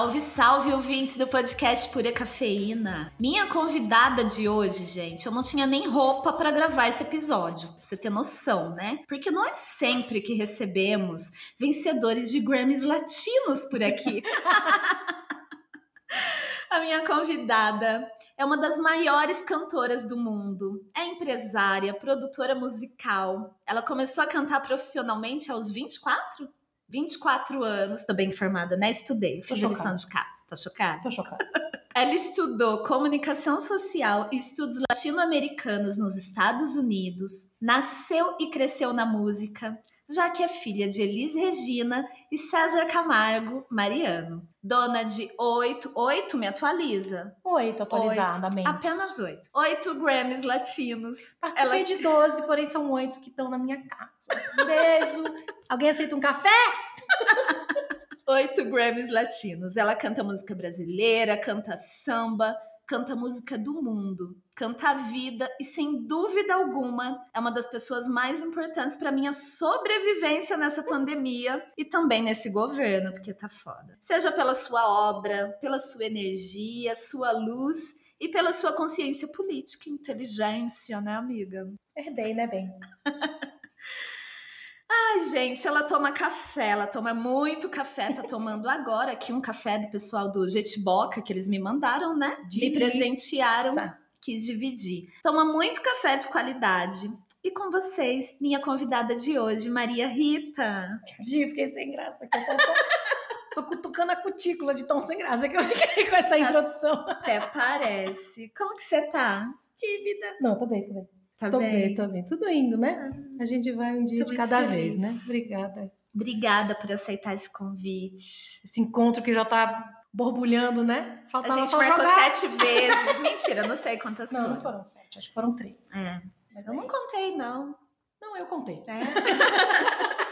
Salve, salve, ouvintes do podcast Pura Cafeína. Minha convidada de hoje, gente, eu não tinha nem roupa para gravar esse episódio, pra você ter noção, né? Porque não é sempre que recebemos vencedores de Grammys latinos por aqui. A minha convidada é uma das maiores cantoras do mundo. É empresária, produtora musical. Ela começou a cantar profissionalmente aos 24? 24 anos, tô bem informada, né? Estudei, fiz a lição de casa. Tá chocada? Tô chocada. Ela estudou comunicação social e estudos latino-americanos nos Estados Unidos, nasceu e cresceu na música, já que é filha de Elis Regina e César Camargo Mariano. Dona de oito, oito, me atualiza. Oito, atualizadamente. Apenas oito. Oito Grammys latinos. Participei Ela... de 12, porém são oito que estão na minha casa. Um beijo. Alguém aceita um café? oito Grammys latinos. Ela canta música brasileira, canta samba, canta música do mundo, canta a vida e, sem dúvida alguma, é uma das pessoas mais importantes para minha sobrevivência nessa pandemia e também nesse governo, porque tá foda. Seja pela sua obra, pela sua energia, sua luz e pela sua consciência política e inteligência, né, amiga? Herdei, né, bem? Ai, gente, ela toma café, ela toma muito café, tá tomando agora aqui um café do pessoal do Jetboca que eles me mandaram, né? Delícia. Me presentearam, quis dividir. Toma muito café de qualidade. E com vocês, minha convidada de hoje, Maria Rita. Gi, fiquei sem graça. Tô, tô cutucando a cutícula de tão sem graça que eu fiquei com essa introdução. Até parece. Como que você tá? Tímida. Não, tô bem, tô bem. Tá Estou bem? bem, tô bem. Tudo indo, né? Ah, a gente vai um dia de cada feliz. vez, né? Obrigada. Obrigada por aceitar esse convite. Esse encontro que já tá borbulhando, né? Faltava a gente marcou jogar. sete vezes. Mentira, não sei quantas não, foram. Não, foram sete. Acho que foram três. É. Mas eu não contei, não. Não, eu contei. É.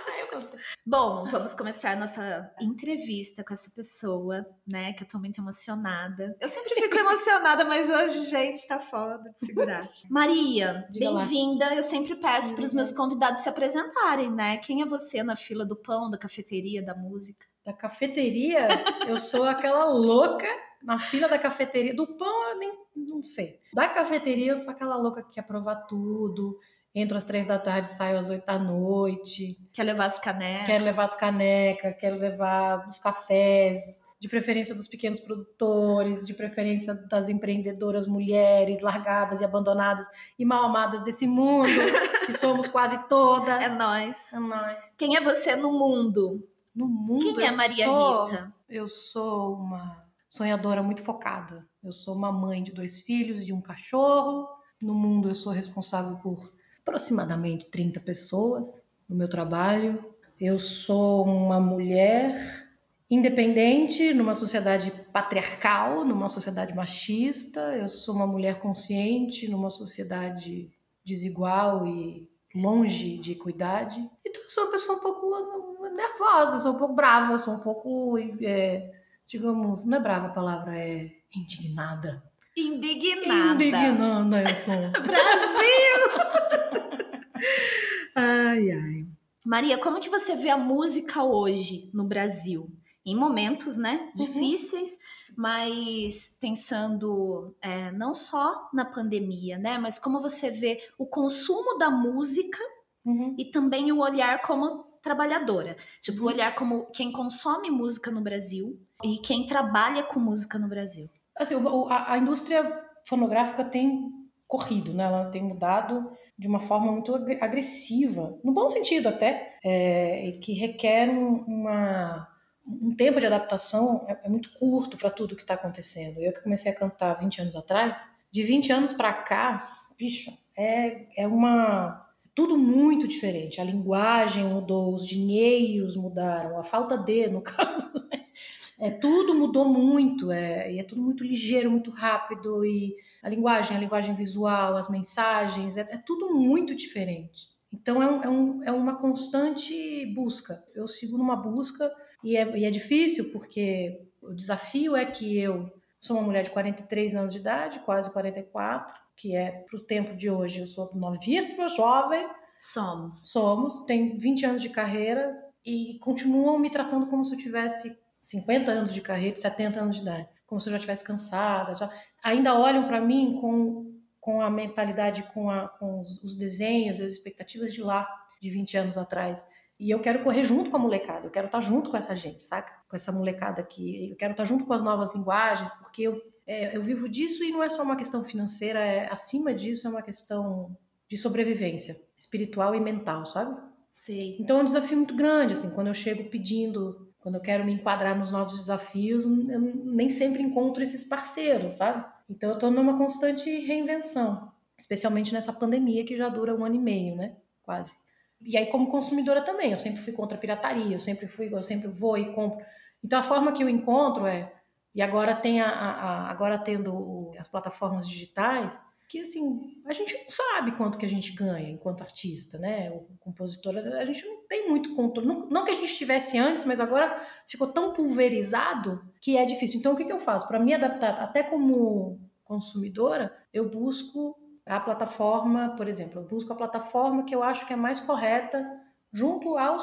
Bom, vamos começar a nossa entrevista com essa pessoa, né? Que eu tô muito emocionada. Eu sempre fico emocionada, mas hoje, gente, tá foda de segurar. Maria, bem-vinda. Eu sempre peço para os meus convidados se apresentarem, né? Quem é você na fila do pão, da cafeteria, da música? Da cafeteria, eu sou aquela louca na fila da cafeteria. Do pão, eu nem não sei. Da cafeteria, eu sou aquela louca que quer provar tudo entro às três da tarde, saio às oito da noite. Quer levar as canecas? Quero levar as canecas, quero levar os cafés, de preferência dos pequenos produtores, de preferência das empreendedoras mulheres largadas e abandonadas e mal amadas desse mundo, que somos quase todas. É nós. É nós. Quem é você no mundo? No mundo. Quem é Maria sou, Rita? Eu sou uma sonhadora muito focada. Eu sou uma mãe de dois filhos e um cachorro. No mundo eu sou responsável por aproximadamente 30 pessoas no meu trabalho. Eu sou uma mulher independente numa sociedade patriarcal, numa sociedade machista. Eu sou uma mulher consciente numa sociedade desigual e longe de equidade. Então eu sou uma pessoa um pouco nervosa, sou um pouco brava, sou um pouco, é, digamos, não é brava a palavra, é indignada. Indignada. Indignada eu sou. Brasil! Ai, ai. Maria, como que você vê a música hoje no Brasil? Em momentos, né, uhum. difíceis, uhum. mas pensando é, não só na pandemia, né, mas como você vê o consumo da música uhum. e também o olhar como trabalhadora. Tipo, o uhum. olhar como quem consome música no Brasil e quem trabalha com música no Brasil. Assim, a, a indústria fonográfica tem corrido, né? Ela tem mudado de uma forma muito agressiva, no bom sentido até, é, que requer um, uma, um tempo de adaptação é, é muito curto para tudo que está acontecendo. Eu que comecei a cantar 20 anos atrás, de 20 anos para cá, bicho, é, é uma tudo muito diferente. A linguagem mudou, os dinheiros mudaram, a falta de, no caso? É, tudo mudou muito, é, e é tudo muito ligeiro, muito rápido, e a linguagem, a linguagem visual, as mensagens, é, é tudo muito diferente. Então é, um, é, um, é, uma constante busca. Eu sigo numa busca e é, e é difícil porque o desafio é que eu Sou uma mulher de 43 anos de idade, quase 44, que é para o tempo de hoje, eu sou novíssima, jovem. Somos. Somos, tenho 20 anos de carreira e continuam me tratando como se eu tivesse 50 anos de carreira, 70 anos de idade, como se eu já estivesse cansada. Já... Ainda olham para mim com, com a mentalidade, com, a, com os, os desenhos, as expectativas de lá, de 20 anos atrás. E eu quero correr junto com a molecada, eu quero estar junto com essa gente, saca? Com essa molecada aqui. Eu quero estar junto com as novas linguagens, porque eu, é, eu vivo disso e não é só uma questão financeira, é, acima disso é uma questão de sobrevivência espiritual e mental, sabe? Sim. Então é um desafio muito grande, assim, quando eu chego pedindo, quando eu quero me enquadrar nos novos desafios, eu nem sempre encontro esses parceiros, sabe? Então eu estou numa constante reinvenção, especialmente nessa pandemia que já dura um ano e meio, né? Quase. E aí, como consumidora também, eu sempre fui contra a pirataria, eu sempre fui, eu sempre vou e compro. Então, a forma que eu encontro é, e agora tem a, a agora tendo as plataformas digitais, que assim, a gente não sabe quanto que a gente ganha enquanto artista, né? O compositor, a gente não tem muito controle. Não, não que a gente tivesse antes, mas agora ficou tão pulverizado que é difícil. Então, o que, que eu faço? Para me adaptar, até como consumidora, eu busco a plataforma, por exemplo, eu busco a plataforma que eu acho que é mais correta junto aos,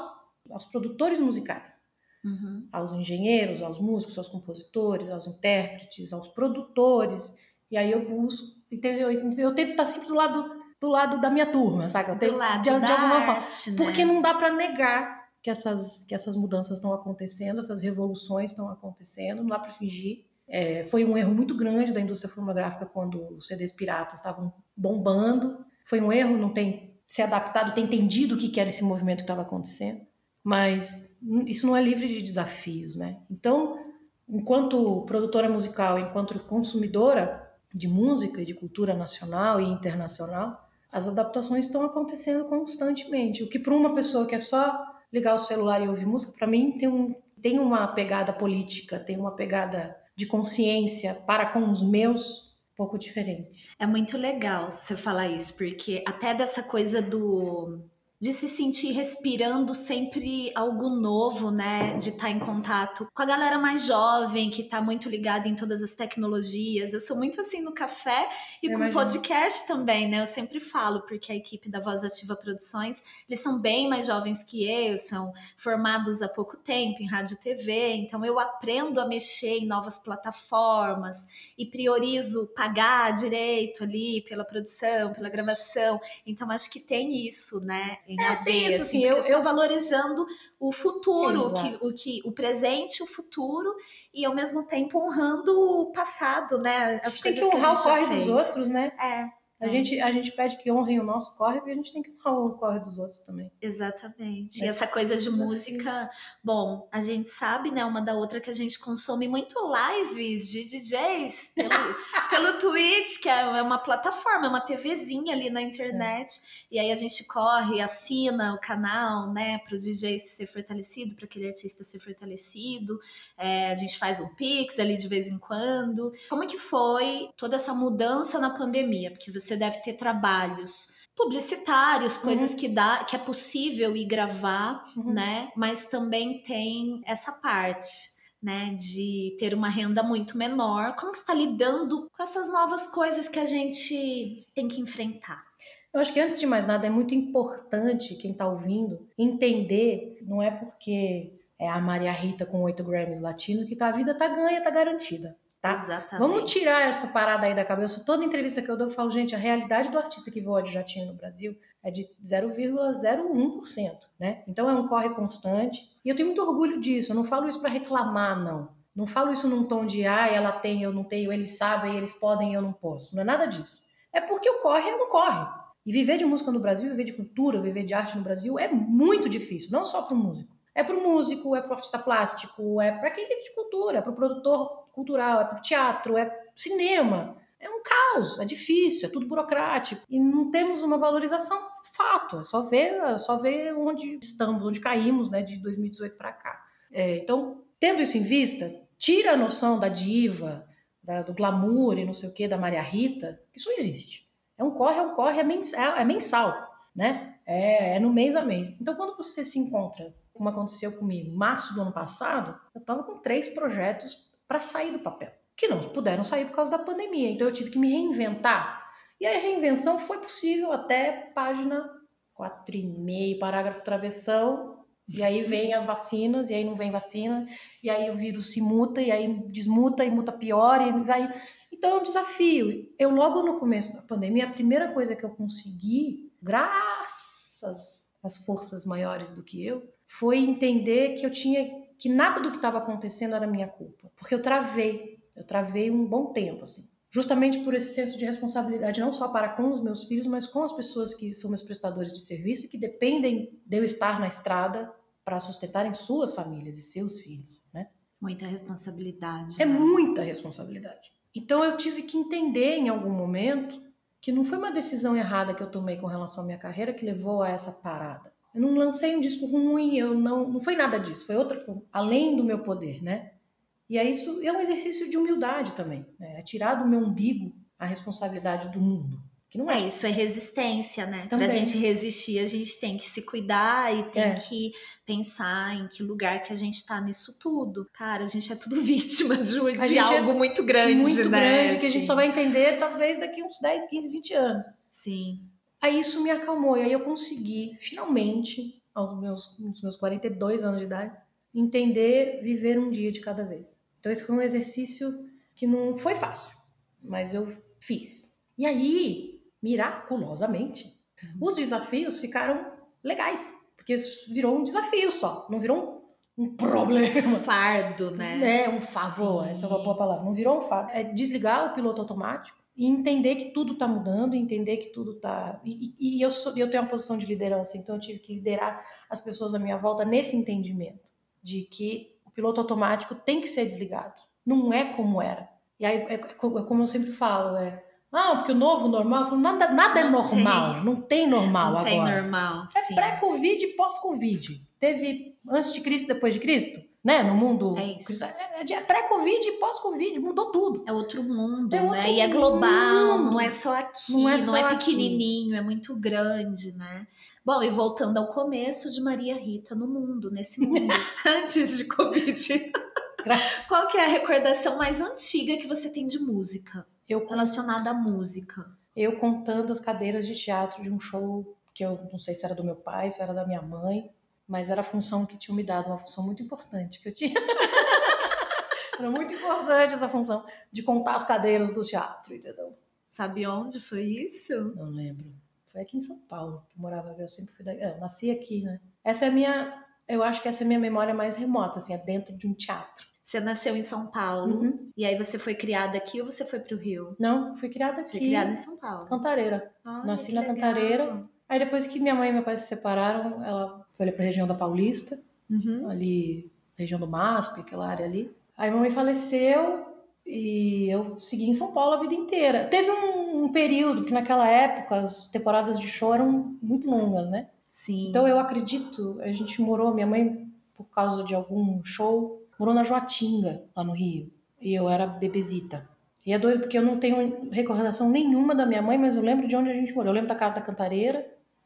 aos produtores musicais. Uhum. Aos engenheiros, aos músicos, aos compositores, aos intérpretes, aos produtores. E aí eu busco, entendeu? Eu tento estar sempre do lado do lado da minha turma, sabe? Eu tento, do lado de, da de alguma arte, forma. Né? Porque não dá para negar que essas, que essas mudanças estão acontecendo, essas revoluções estão acontecendo, não dá para fingir. É, foi um erro muito grande da indústria fonográfica quando os CDs piratas estavam bombando. Foi um erro não ter se adaptado, ter entendido o que era esse movimento que estava acontecendo. Mas isso não é livre de desafios, né? Então, enquanto produtora musical, enquanto consumidora de música e de cultura nacional e internacional, as adaptações estão acontecendo constantemente. O que para uma pessoa que é só ligar o celular e ouvir música, para mim tem, um, tem uma pegada política, tem uma pegada de consciência para com os meus um pouco diferente. É muito legal você falar isso, porque até dessa coisa do de se sentir respirando sempre algo novo, né? De estar tá em contato com a galera mais jovem, que está muito ligada em todas as tecnologias. Eu sou muito assim no café e Eu com imagino. podcast também, né? Eu sempre falo, porque a equipe da Voz Ativa Produções, eles são bem mais jovens que eu, são formados há pouco tempo em rádio e TV, então eu aprendo a mexer em novas plataformas e priorizo pagar direito ali pela produção, pela gravação. Então acho que tem isso, né? Em é, a isso, assim, eu, eu valorizando o futuro, que, o que o presente, o futuro e ao mesmo tempo honrando o passado, né? As coisas tem que honrar o corre dos outros, né? É. A, é. gente, a gente pede que honrem o nosso corre, e a gente tem que honrar o corre dos outros também. Exatamente. E essa coisa de música, bom, a gente sabe, né, uma da outra que a gente consome muito lives de DJs pelo, pelo Twitch, que é uma plataforma, é uma TVzinha ali na internet. É. E aí a gente corre, assina o canal, né, para o DJ ser fortalecido, para aquele artista ser fortalecido. É, a gente faz um pix ali de vez em quando. Como que foi toda essa mudança na pandemia? Porque você você deve ter trabalhos publicitários, coisas uhum. que dá, que é possível ir gravar, uhum. né? Mas também tem essa parte, né, de ter uma renda muito menor. Como que está lidando com essas novas coisas que a gente tem que enfrentar? Eu acho que antes de mais nada é muito importante quem está ouvindo entender, não é porque é a Maria Rita com oito Grammys latino que tá, a vida tá ganha, tá garantida. Tá? Exatamente. Vamos tirar essa parada aí da cabeça. Toda entrevista que eu dou, eu falo, gente, a realidade do artista que voa de jatinho no Brasil é de 0,01%, né? Então é um corre constante. E eu tenho muito orgulho disso. Eu não falo isso para reclamar, não. Não falo isso num tom de, ah, ela tem, eu não tenho, eles sabem, eles podem, eu não posso. Não é nada disso. É porque o corre é um corre. E viver de música no Brasil, viver de cultura, viver de arte no Brasil é muito difícil, não só para o músico. É para o músico, é para o artista plástico, é para quem vive de cultura, é para o produtor cultural, é para teatro, é cinema. É um caos, é difícil, é tudo burocrático. E não temos uma valorização, fato. É só ver, é só ver onde estamos, onde caímos né, de 2018 para cá. É, então, tendo isso em vista, tira a noção da diva, da, do glamour e não sei o que, da Maria Rita. Isso não existe. É um corre, é um corre, é mensal, é mensal né? É, é no mês a mês. Então, quando você se encontra como aconteceu comigo, março do ano passado, eu estava com três projetos para sair do papel. que não puderam sair por causa da pandemia. Então eu tive que me reinventar. E a reinvenção foi possível até página 4,5, parágrafo travessão. E aí vem as vacinas, e aí não vem vacina, e aí o vírus se muta, e aí desmuta, e muta pior, e vai. Então é um desafio. Eu, logo no começo da pandemia, a primeira coisa que eu consegui, graças às forças maiores do que eu, foi entender que eu tinha que nada do que estava acontecendo era minha culpa, porque eu travei, eu travei um bom tempo assim justamente por esse senso de responsabilidade, não só para com os meus filhos, mas com as pessoas que são meus prestadores de serviço e que dependem de eu estar na estrada para sustentarem suas famílias e seus filhos, né? Muita responsabilidade. É né? muita responsabilidade. Então eu tive que entender em algum momento que não foi uma decisão errada que eu tomei com relação à minha carreira que levou a essa parada. Eu não lancei um disco ruim, eu não, não foi nada disso, foi outra, foi além do meu poder, né? E é isso é um exercício de humildade também, né? é tirar do meu umbigo a responsabilidade do mundo. Que não é. é isso, é resistência, né? Também. Pra gente resistir, a gente tem que se cuidar e tem é. que pensar em que lugar que a gente tá nisso tudo. Cara, a gente é tudo vítima de, de é algo é muito grande, muito né? grande, que a gente só vai entender talvez daqui uns 10, 15, 20 anos. Sim. Aí isso me acalmou, e aí eu consegui, finalmente, aos meus, aos meus 42 anos de idade, entender viver um dia de cada vez. Então, esse foi um exercício que não foi fácil, mas eu fiz. E aí, miraculosamente, uhum. os desafios ficaram legais, porque virou um desafio só, não virou um, um problema. Fardo, né? É, um favor, Sim. essa é uma boa palavra. Não virou um fardo. É desligar o piloto automático e entender que tudo está mudando, entender que tudo está. E, e, eu, sou, eu tenho uma posição de liderança, então eu tive que liderar as pessoas à minha volta nesse entendimento de que o piloto automático tem que ser desligado. Não é como era. E aí, é, é como eu sempre falo, é. Ah, porque o novo normal, falo, nada, nada é não é normal, tem. não tem normal não agora. Tem normal. É pré-Covid e pós-Covid. Teve antes de Cristo, depois de Cristo, né? No mundo. É isso. É, é pré-Covid e pós-Covid, mudou tudo. É outro mundo, é outro né? E é global, mundo. não é só aqui, não é, só não é pequenininho, aqui. é muito grande, né? Bom, e voltando ao começo de Maria Rita no mundo, nesse mundo, antes de Covid. Qual que é a recordação mais antiga que você tem de música? Eu relacionada à música. Eu contando as cadeiras de teatro de um show que eu não sei se era do meu pai, se era da minha mãe, mas era a função que tinham me dado, uma função muito importante que eu tinha. era muito importante essa função de contar as cadeiras do teatro, entendeu? Sabe onde foi isso? Não lembro. Foi aqui em São Paulo, que eu morava, eu sempre fui daqui. Eu nasci aqui, né? Essa é a minha, eu acho que essa é a minha memória mais remota, assim, é dentro de um teatro. Você nasceu em São Paulo, uhum. e aí você foi criada aqui ou você foi para o Rio? Não, fui criada aqui. Foi criada em São Paulo. Cantareira. Olha, Nasci na legal. Cantareira. Aí depois que minha mãe e meu pai se separaram, ela foi ali para a região da Paulista, uhum. ali, região do MASP, aquela área ali. Aí minha mãe faleceu, e eu segui em São Paulo a vida inteira. Teve um, um, período que naquela época as temporadas de show eram muito longas, né? Sim. Então eu acredito, a gente morou, minha mãe, por causa de algum show, morou na Joatinga, lá no Rio. E eu era bebezita. E é doido porque eu não tenho recordação nenhuma da minha mãe, mas eu lembro de onde a gente morou. Eu lembro da casa da Cantareira.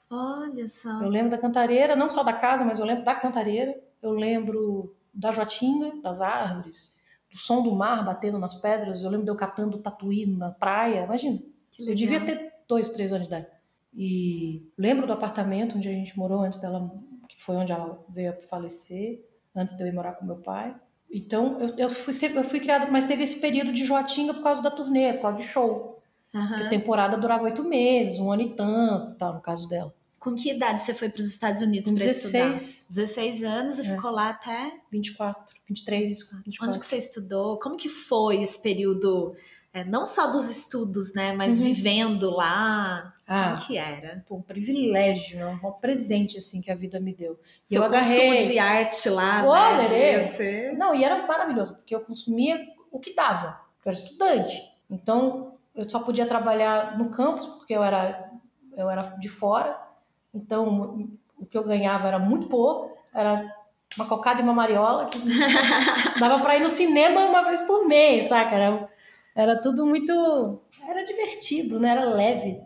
Olha só. Eu lembro da Cantareira, não só da casa, mas eu lembro da Cantareira. Eu lembro da Joatinga, das árvores do som do mar batendo nas pedras. Eu lembro de eu catando tatuí na praia. Imagina. Eu devia ter dois, três anos de idade. E lembro do apartamento onde a gente morou antes dela, que foi onde ela veio a falecer, antes de eu ir morar com meu pai. Então, eu, eu fui sempre, eu fui criada, mas teve esse período de Joatinga por causa da turnê, por causa de show. Uhum. A temporada durava oito meses, um ano e tanto, tal, no caso dela. Com que idade você foi para os Estados Unidos para estudar? 16 anos e é. ficou lá até 24, 23, 24. Onde que você estudou? Como que foi esse período? É, não só dos estudos, né, mas uhum. vivendo lá. Ah, Como que era? Pô, um privilégio, né? um presente assim que a vida me deu. E Seu eu agarrei de arte lá, Pô, né? Ser... Não, e era maravilhoso, porque eu consumia o que dava. Eu era estudante. Então, eu só podia trabalhar no campus porque eu era eu era de fora então, o que eu ganhava era muito pouco, era uma cocada e uma mariola, que dava para ir no cinema uma vez por mês, saca? Era, era tudo muito. Era divertido, né? Era leve.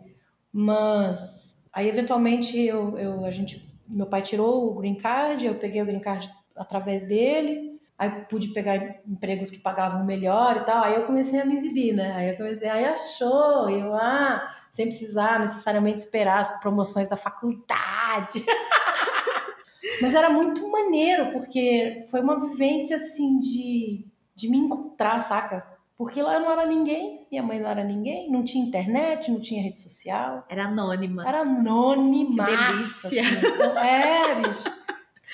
Mas aí, eventualmente, eu, eu, a gente, meu pai tirou o green card, eu peguei o green card através dele. Aí pude pegar empregos que pagavam melhor e tal. Aí eu comecei a me exibir, né? Aí eu comecei, aí achou, eu, ah, sem precisar necessariamente esperar as promoções da faculdade. Mas era muito maneiro, porque foi uma vivência assim de, de me encontrar, saca? Porque lá eu não era ninguém, minha mãe não era ninguém, não tinha internet, não tinha rede social. Era anônima. Era anônima. Que delícia. Assim. É, bicho.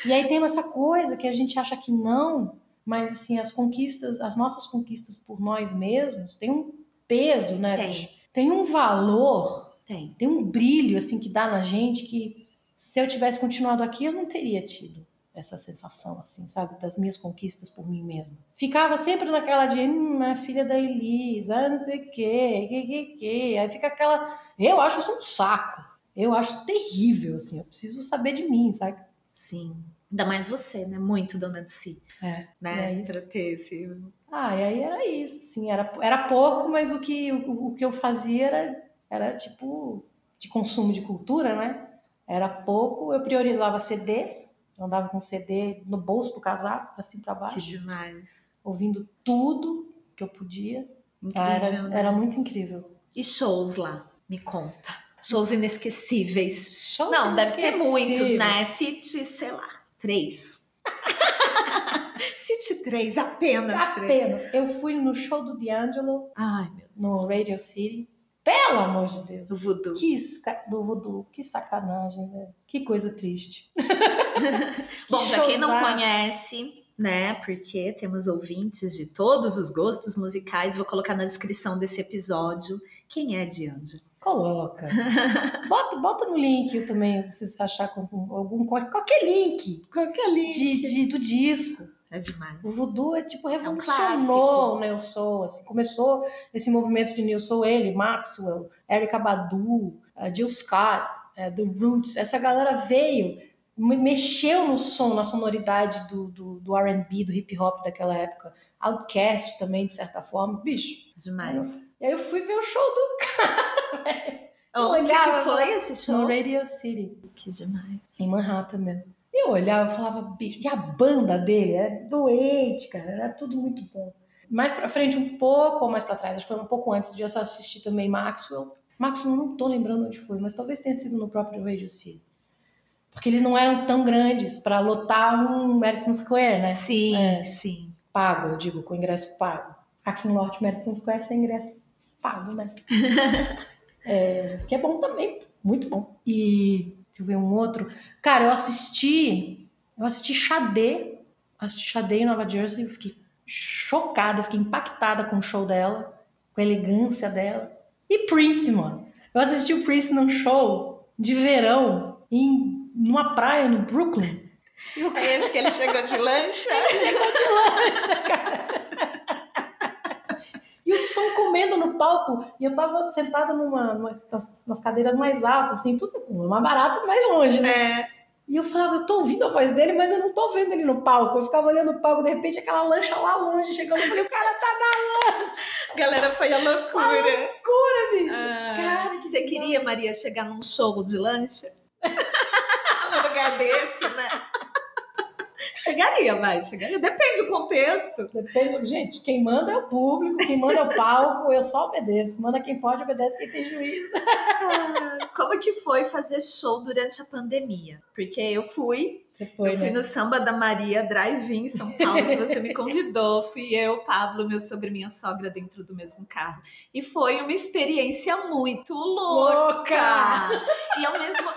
E aí tem essa coisa que a gente acha que não, mas assim, as conquistas, as nossas conquistas por nós mesmos, tem um peso, né? Tem. Tem um valor, Tem. tem um brilho assim que dá na gente que se eu tivesse continuado aqui eu não teria tido essa sensação assim, sabe, das minhas conquistas por mim mesma. Ficava sempre naquela de, hum, a filha da Elisa, ah, não sei o quê, que, que, que. Aí fica aquela, eu acho isso um saco. Eu acho terrível, assim, eu preciso saber de mim, sabe? Sim. Ainda mais você, né? Muito dona de si, É. né? Aí? Pra ter esse. Ah, e aí era isso, assim, era, era pouco, mas o que, o, o que eu fazia era, era tipo de consumo de cultura, né? Era pouco, eu priorizava CDs, eu andava com CD no bolso do casaco, assim pra Que baixo, demais. ouvindo tudo que eu podia. Incrível, Ah, era, né? era muito incrível. E shows lá? Me conta. Shows inesquecíveis. Shows Não, deve ter inesquecíveis. muitos, né? Cite, sei lá, três. Cite três, apenas três. Apenas. Eu fui no show do D'Angelo, Ai, meu Deus. no Radio City. Pelo amor de Deus. Do voodoo. Que, do voodoo, que sacanagem, velho. Que coisa triste. Bom, pra quem não conhece, né? Porque temos ouvintes de todos os gostos musicais, vou colocar na descrição desse episódio quem é D'Angelo. Coloca. bota, bota no link também, se você achar algum qualquer link Qualquer de, de- do disco. É demais. O voodoo é tipo um revolucionou o Soul, assim, começou esse movimento de Neo Soul, ele, Maxwell, Erykah Badu, a Jill Scott, eh, The Roots, essa galera veio, mexeu no som, na sonoridade do, do, do R&B, do hip hop daquela época. Outcast também, de certa forma. Bicho, Demais. e aí eu fui ver o show do Onde olhava que foi esse show? no Radio City, Que demais. em Manhattan mesmo. E eu olhava e falava, bicho, e a banda dele era doente, cara, era tudo muito bom. Mais pra frente um pouco, ou mais pra trás, acho que foi um pouco antes de eu só assistir também Maxwell. Maxwell, não tô lembrando onde foi, mas talvez tenha sido no próprio Radio City. Porque eles não eram tão grandes pra lotar um Madison Square, né? Sim, É. sim. Pago, eu digo, com ingresso pago. Aqui em Norte Madison Square sem ingresso pago, né? É, que é bom também, muito bom. E deixa eu ver um outro. Cara, eu assisti, eu assisti Xadê, assisti Xadê em Nova Jersey, eu fiquei chocada, eu fiquei impactada com o show dela, com a elegância dela. E Prince, mano. Eu assisti o Prince num show de verão em numa praia no Brooklyn. E o É esse que ele chegou de lancha? chegou de lancha, cara. E o som comendo no palco. E eu tava sentada numa, numa- nas, nas cadeiras mais altas, assim, tudo mais barato, mais longe, né? É. E eu falava, eu tô ouvindo a voz dele, mas eu não tô vendo ele no palco. Eu ficava olhando o palco, de repente aquela lancha lá longe chegando. Eu falei, o cara tá A galera foi a loucura. loucura, bicho. Ah, Cara, que você queria. Maria, chegar num show de lancha? Desse, né? Chegaria, vai, chegaria. Depende do contexto. Depende- Gente, quem manda é o público, quem manda é o palco, eu só obedeço. Manda quem pode, obedece quem tem juízo. Ah, Como que foi fazer show durante a pandemia? Porque eu fui, Você foi, eu fui né? no Samba da Maria Drive-In em São Paulo, que você me convidou. Fui eu, Pablo, meu sogro e minha sogra dentro do mesmo carro. E foi uma experiência muito louca! Louca! E ao mesmo.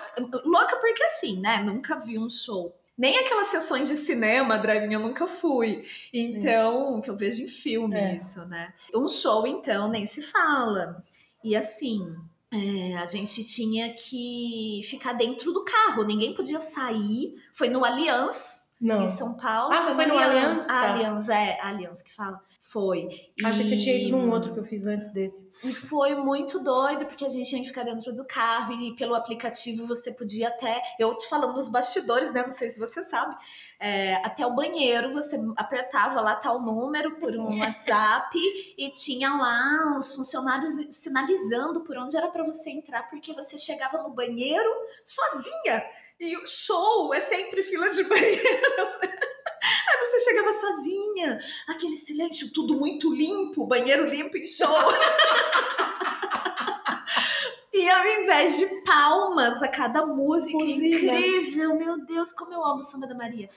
Louca porque assim, né? Nunca vi um show. Nem aquelas sessões de cinema, drive-in, eu nunca fui. Então, que eu vejo em filme É. isso, né? Um show, então, nem se fala. E assim, é, a gente tinha que ficar dentro do carro, ninguém podia sair. Foi no Allianz, Não. em São Paulo. Ah, você foi no Allianz? A Tá. Allianz, é, a Allianz que fala. Foi. Achei que você tinha ido num E- outro que eu fiz antes desse. e foi muito doido, porque a gente tinha que ficar dentro do carro e pelo aplicativo você podia até. Eu te falando dos bastidores, né? Não sei se você sabe. é, até o banheiro você apertava lá tal número por um WhatsApp e tinha lá os funcionários sinalizando por onde era para você entrar, porque você chegava no banheiro sozinha. E o show é sempre fila de banheiro. Aí você chegava sozinha, aquele silêncio, tudo muito limpo, banheiro limpo em show. E ao invés de palmas a cada música Buzinas. incrível, meu Deus, como eu amo Samba da Maria.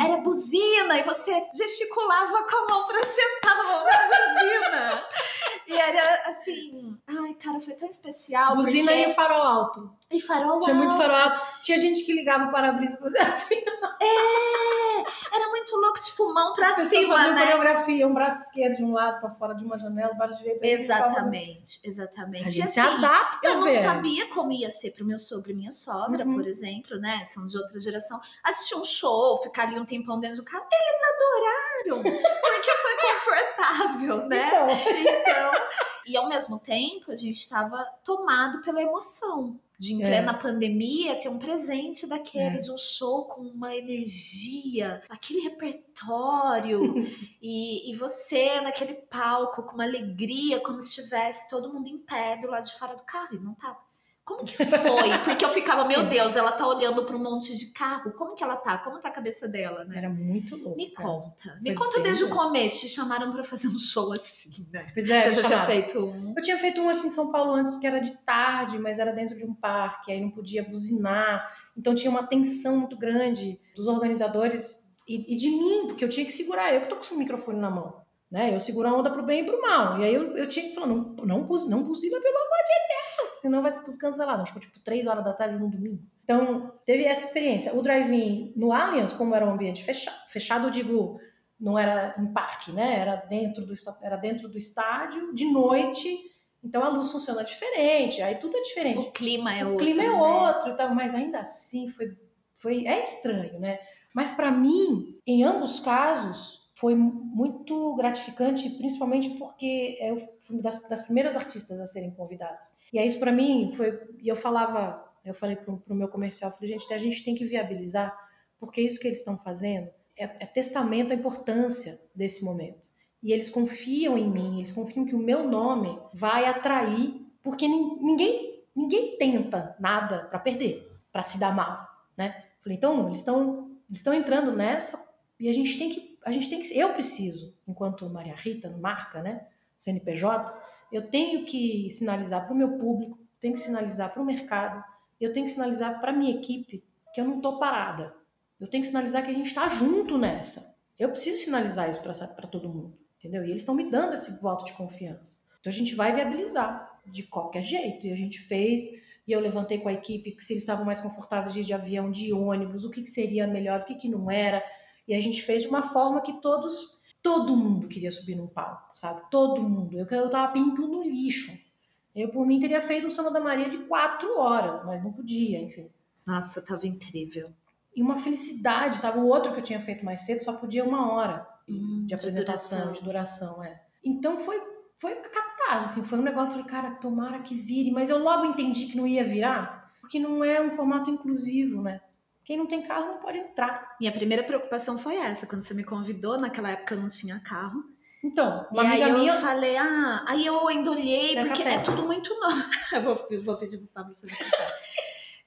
Era buzina e você gesticulava com a mão pra sentar a mão na buzina. E era assim, ai, cara, foi tão especial. Buzina porque... e farol alto. E farol Tinha muito alto. farol alto. Tinha gente que ligava o para-brisa e fazia assim. É, era muito louco, tipo, mão pra As cima, faziam né? coreografia, um braço esquerdo de um lado pra fora de uma janela, o braço direito. Exatamente, exatamente. A E gente se assim, adapta, Eu não velho. sabia como ia ser pro meu sogro e minha sogra, Uhum. por exemplo, né? São de outra geração. Assistir um show, ficar ali um tempão dentro do carro. Eles adoraram, porque foi confortável, né? Então, Então, e ao mesmo tempo, a gente estava tomado pela emoção. De em É. plena pandemia ter um presente daquele, É. de um show com uma energia, aquele repertório, e, e você naquele palco com uma alegria, como se estivesse todo mundo em pé do lado de fora do carro, e não tava. Como que foi? Porque eu ficava, meu Deus, ela tá olhando para um monte de carro. Como que ela tá? Como tá a cabeça dela, né? Era muito louco. Me conta. Me Foi conta bem desde o começo. Te chamaram pra fazer um show assim, né? Pois é, Você já tinha chamaram. feito um. Eu tinha feito um aqui em São Paulo antes que era de tarde, mas era dentro de um parque, aí não podia buzinar. Então tinha uma tensão muito grande dos organizadores e, e de mim, porque eu tinha que segurar, eu que tô com o microfone na mão. Né? Eu seguro a onda pro bem e pro mal. E aí eu, eu tinha que falar, não, não, não buzina, pelo amor de Deus, senão vai ser tudo cancelado. Ficou tipo três horas da tarde no domingo. Então, teve essa experiência. O drive-in no Allianz, como era um ambiente fechado, fechado, eu digo, não era em parque, né? Era dentro do, era dentro do estádio, de noite. Então a luz funciona diferente, aí tudo é diferente. O clima é o outro. clima é né? outro, tal, mas ainda assim foi, foi é estranho, né? Mas para mim, em ambos casos, foi muito gratificante, principalmente porque eu fui das, das primeiras artistas a serem convidadas. E aí isso para mim foi, e eu falava, eu falei pro, pro meu comercial, falei, gente, a gente tem que viabilizar, porque isso que eles estão fazendo é, é testamento à importância desse momento. E eles confiam em mim, eles confiam que o meu nome vai atrair, porque nin- ninguém, ninguém tenta nada para perder, para se dar mal, né? Falei, então eles estão eles estão entrando nessa e a gente tem que a gente tem que eu preciso, enquanto Maria Rita, marca, né, CNPJ, eu tenho que sinalizar para o meu público, tenho que sinalizar para o mercado, eu tenho que sinalizar para minha equipe que eu não tô parada. Eu tenho que sinalizar que a gente está junto nessa. Eu preciso sinalizar isso para todo mundo, entendeu? E eles estão me dando esse voto de confiança. Então a gente vai viabilizar de qualquer jeito. E a gente fez, e eu levantei com a equipe se eles estavam mais confortáveis de de avião, de ônibus, o que, que seria melhor, o que, que não era. E a gente fez de uma forma que todos, todo mundo queria subir num palco, sabe? Todo mundo. Eu, eu tava pinto no lixo. Eu, por mim, teria feito um Samba da Maria de quatro horas, mas não podia, enfim. Nossa, tava incrível. E uma felicidade, sabe? O outro que eu tinha feito mais cedo só podia uma hora Hum, de apresentação, duração. de duração, é. Então foi, foi a catarse, assim, foi um negócio, eu falei, cara, tomara que vire, mas eu logo entendi que não ia virar, porque não é um formato inclusivo, né? Quem não tem carro não pode entrar. Minha primeira preocupação foi essa, quando você me convidou, naquela época eu não tinha carro. Então, uma e amiga aí eu minha. falei, ah, aí eu ainda olhei, Quer porque café? é tudo muito novo. eu vou, vou pedir pro Pablo fazer café.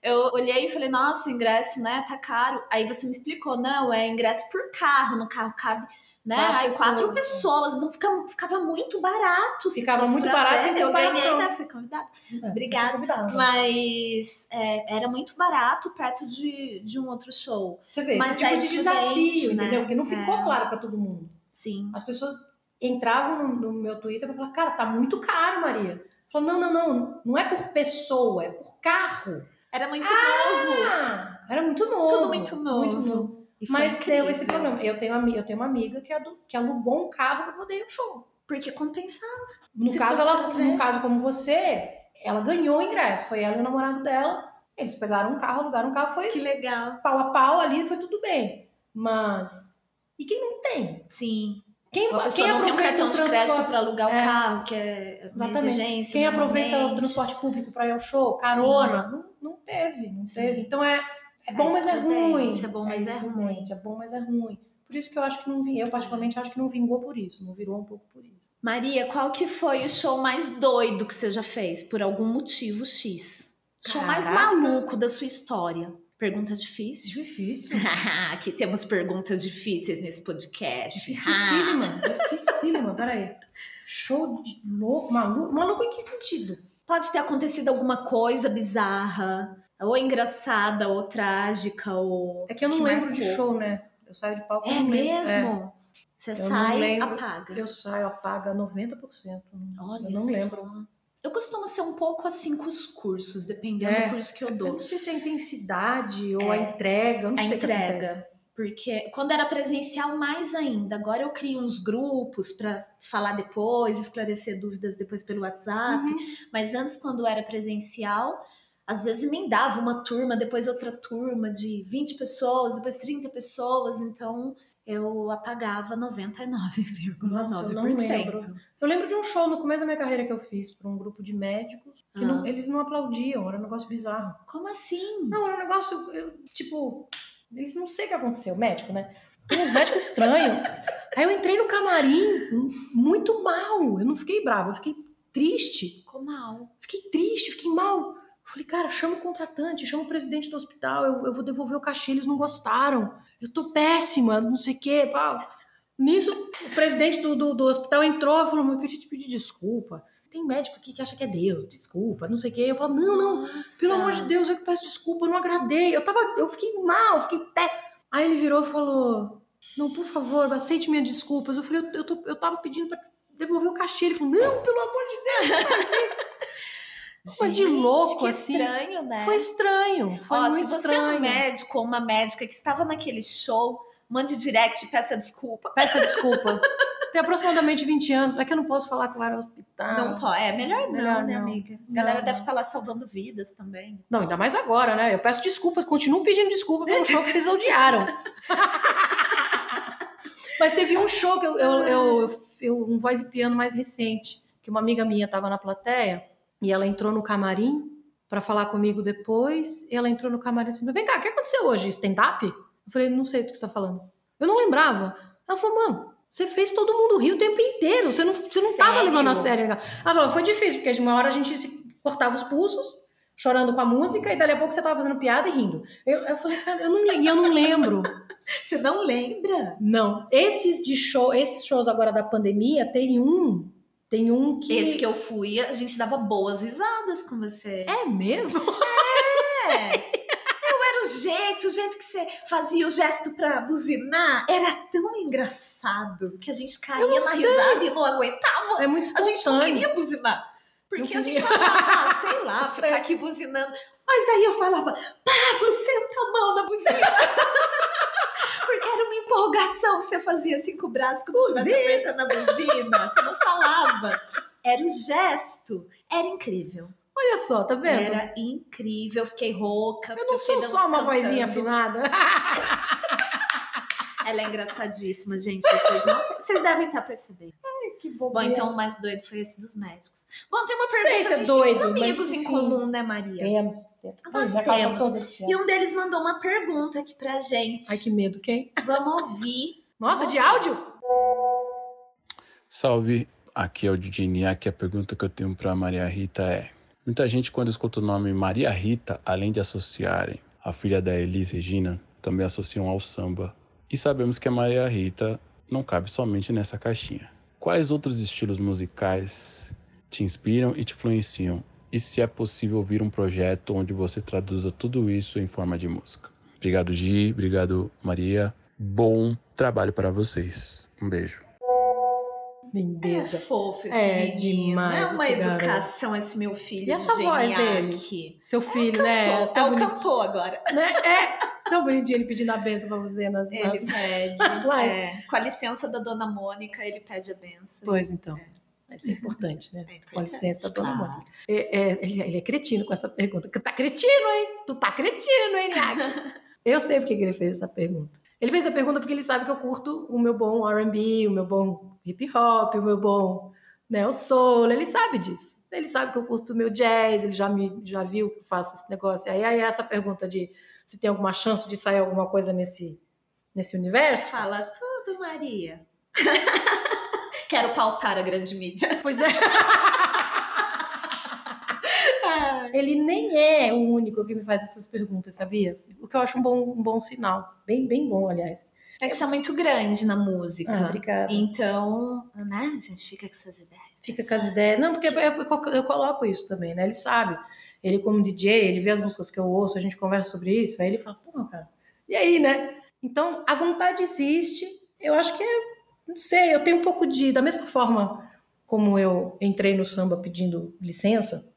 Eu olhei e falei, nossa, o ingresso, né, tá caro. Aí você me explicou, não, é ingresso por carro, no carro cabe, né, Quatro aí quatro pessoas. pessoas, não fica, ficava muito barato. Ficava muito barato em Eu ganhei, né, fui convidada. É, Obrigada. convidada. Mas é, era muito barato perto de, de um outro show. Você vê, mas esse tipo é de desafio, né? entendeu? Porque não ficou É. claro pra todo mundo. Sim. As pessoas entravam no, no meu Twitter pra falar, cara, tá muito caro, Maria. Falava, não, não, não, não é por pessoa, é por carro. Era muito novo. Ah, era muito novo. Tudo muito novo. Muito novo. Mas incrível. deu esse problema. Eu tenho, eu tenho uma amiga que, que alugou um carro pra poder ir ao show. Porque compensava. No Se caso, ela, no caso como você, ela ganhou o ingresso. Foi ela e o namorado dela. Eles pegaram um carro, alugaram um carro, foi Que legal. pau a pau ali, foi tudo bem. Mas. E quem não tem? Sim. Quem, A pessoa quem não tem um cartão de crédito para alugar o É. carro, que é uma exigência. Quem aproveita o transporte público para ir ao show? Carona? Não, não teve, não Sim. teve. Então é, é bom, É mas é ruim. é bom, mas é estudante, É bom, mas é ruim. Por isso que eu acho que não vingou. Eu, particularmente, acho que não vingou por isso. Não virou um pouco por isso. Maria, qual que foi o show mais doido que você já fez? Por algum motivo X. Show mais Caraca. maluco da sua história. Pergunta difícil. Difícil. Aqui temos perguntas difíceis nesse podcast. Dificílima. Dificílima. Peraí. Show de louco. Maluco. Maluco em que sentido? Pode ter acontecido alguma coisa bizarra, ou engraçada, ou trágica, ou. É que eu não que lembro marcou. de show, né? Eu saio de palco. eu É não lembro. mesmo? Você Eu sai, lembro. apaga. Eu saio, apaga 90%. Olha eu não só. lembro. Eu costumo ser um pouco assim com os cursos, dependendo É. do curso que eu Eu dou. não sei se é a intensidade ou a entrega. Eu não a sei entrega. Porque quando era presencial, mais ainda. Agora eu crio uns grupos para falar depois, esclarecer dúvidas depois pelo WhatsApp. Uhum. Mas antes, quando era presencial, às vezes emendava uma turma, depois outra turma de 20 pessoas, depois 30 pessoas. Então eu apagava 99,9%. Nossa, eu não lembro. Eu lembro de um show no começo da minha carreira que eu fiz para um grupo de médicos que Ah. não- eles não aplaudiam, era um negócio bizarro. Como assim? Não, era um negócio, eu, tipo, eles não sei o que aconteceu, médico, né? Tem uns médicos estranhos. Aí eu entrei no camarim muito mal. Eu não fiquei brava, eu fiquei triste. Ficou mal. Fiquei triste, fiquei mal. Falei, cara, chama o contratante, chama o presidente do hospital, eu, eu vou devolver o cachê, eles não gostaram. Eu tô péssima, não sei o quê. Pá. Nisso, o presidente do, do, do hospital entrou e falou, eu queria te pedir desculpa. Tem médico aqui que acha que é Deus, desculpa, não sei o quê. Eu falo, não, não, Nossa. pelo amor de Deus, eu que peço desculpa, eu não agradei. Eu tava, eu fiquei mal, fiquei pé. Aí ele virou e falou: Não, por favor, aceite minhas desculpas. Eu falei, eu, eu, tô, eu tava pedindo pra devolver o cachê. Ele falou, não, pelo amor de Deus, não faz isso. Uma de louco, assim. estranho, né? Foi estranho, foi Ó, muito se você é estranho. um médico ou uma médica que estava naquele show, mande direct e peça desculpa. Peça desculpa. Tem aproximadamente 20 anos. É que eu não posso falar que eu era hospital. Não pode. É melhor não, Melhor né, não. amiga? A galera Não, deve estar lá salvando vidas também. Não, ainda mais agora, né? Eu peço desculpas, continuo pedindo desculpa pelo show que vocês odiaram. Mas teve um show que eu, eu, eu, eu- um voz e piano mais recente, que uma amiga minha estava na plateia e ela entrou no camarim para falar comigo depois. E ela entrou no camarim assim: Vem cá, o que aconteceu hoje? Stand-up? Eu falei: Não sei do que você está falando. Eu não lembrava. Ela falou: Mano, você fez todo mundo rir o tempo inteiro. Você não, você não tava levando a sério. Ela falou: Foi difícil, porque de uma hora a gente se cortava os pulsos chorando com a música e dali a pouco você tava fazendo piada e rindo. Eu, eu falei, cara, eu não, eu não lembro. Você não lembra? Não. Esses de show, esses shows agora da pandemia, tem um, tem um que Esse que eu fui, a gente dava boas risadas com você. é mesmo. É. Jeito, o jeito que você fazia o gesto pra buzinar. Era tão engraçado que a gente caía na sei. risada e não aguentava. É muito A gente não espontâneo. queria buzinar. Porque Não a gente queria. achava, ah, sei lá, ficar aqui buzinando. Mas aí eu falava, Pablo, senta a mão na buzina. Porque era uma empolgação que você fazia assim com o braço, como se estivesse apertando a buzina. Você não falava. Era o gesto. Era incrível. Olha só, tá vendo? Era incrível. Fiquei rouca. eu não fiquei sou só uma cantando. vozinha afinada. Ela é engraçadíssima, gente. Vocês, não, vocês devem estar percebendo. que Bom, bobeira. então o mais doido foi esse dos médicos. Bom, tem uma Sei pergunta. se a é doido, tem uns mas amigos em comum, né, Maria? Temos. temos. Nós Minha calça temos. E um deles mandou uma pergunta aqui pra gente. Ai, que medo, quem? Vamos ouvir. Nossa, Vamos de ouvir. áudio? Salve, aqui é o Didi Aqui a pergunta que eu tenho para Maria Rita é: muita gente quando escuta o nome Maria Rita, além de associarem a filha da Elis Regina, também associam ao samba. E sabemos que a Maria Rita não cabe somente nessa caixinha. Quais outros estilos musicais te inspiram e te influenciam? E se é possível ouvir um projeto onde você traduza tudo isso em forma de música? Obrigado, Gi. Obrigado, Maria. Bom trabalho para vocês. Um beijo. É Lindeza. fofo esse É menino. demais é uma educação esse meu filho. E essa de voz Geniac. Seu filho, né? Cantor. Tão É o cantor agora. Né? É tão bonitinho ele pedindo a benção pra você nas, Ele nas... pede. É, com a licença da dona Mônica, ele pede a benção. Pois então. Isso é importante, né? É importante, Com licença, dona claro. Mônica. É, é, ele, ele é cretino com essa pergunta. Tá cretino, hein? Tu tá cretino, hein, Niaga? Eu sei porque que ele fez essa pergunta. Ele fez a pergunta porque ele sabe que eu curto o meu bom R&B, o meu bom hip hop, o meu bom né, o soul. Ele sabe disso. Ele sabe que eu curto o meu jazz, ele já me já viu que eu faço esse negócio. Aí, aí essa pergunta de se tem alguma chance de sair alguma coisa nesse, nesse universo. Fala tudo, Maria. Quero pautar a grande mídia. Pois é. Ele nem é o único que me faz essas perguntas, sabia? O que eu acho um bom, um bom sinal. Bem, bem bom, aliás. É que você é muito grande na música. Ah, obrigada. Então, né, a gente fica com essas ideias. Fica com as ideias. Não, porque eu, eu, eu coloco isso também, né? Ele sabe. Ele, como DJ, ele vê as músicas que eu ouço, a gente conversa sobre isso, aí ele fala, pô, cara, e aí, né? Então, a vontade existe. Eu acho que é, não sei, eu tenho um pouco de. Da mesma forma como eu entrei no samba pedindo licença,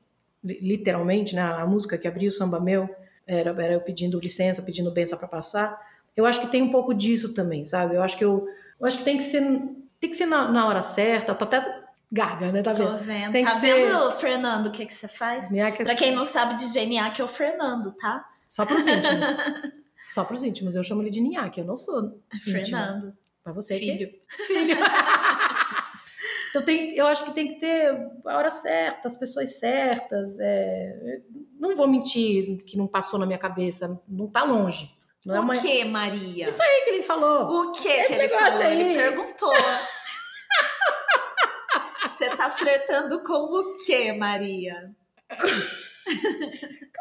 literalmente, né? A música que abriu o samba meu era, era eu pedindo licença, pedindo benção para passar. Eu acho que tem um pouco disso também, sabe? Eu acho que eu, eu acho que tem que ser tem que ser na, na hora certa. Tô até gaga, né? Tá vendo? Tô vendo. Tem tá que ser- vendo, Fernando, o que, que você faz? Niaque- Pra quem não sabe, DJ Niak é o Fernando, tá? Só pros íntimos. Só pros íntimos. Eu chamo ele de Ninhaque, eu não sou. Fernando, Pra você que filho. então tem, eu acho que tem que ter a hora certa, as pessoas certas. é, Não vou mentir que não passou na minha cabeça, não tá longe. Não é o uma... que, Maria? Isso aí que ele falou. O que que Esse ele negócio falou? aí. Ele perguntou. Você tá flertando com o que, Maria? Com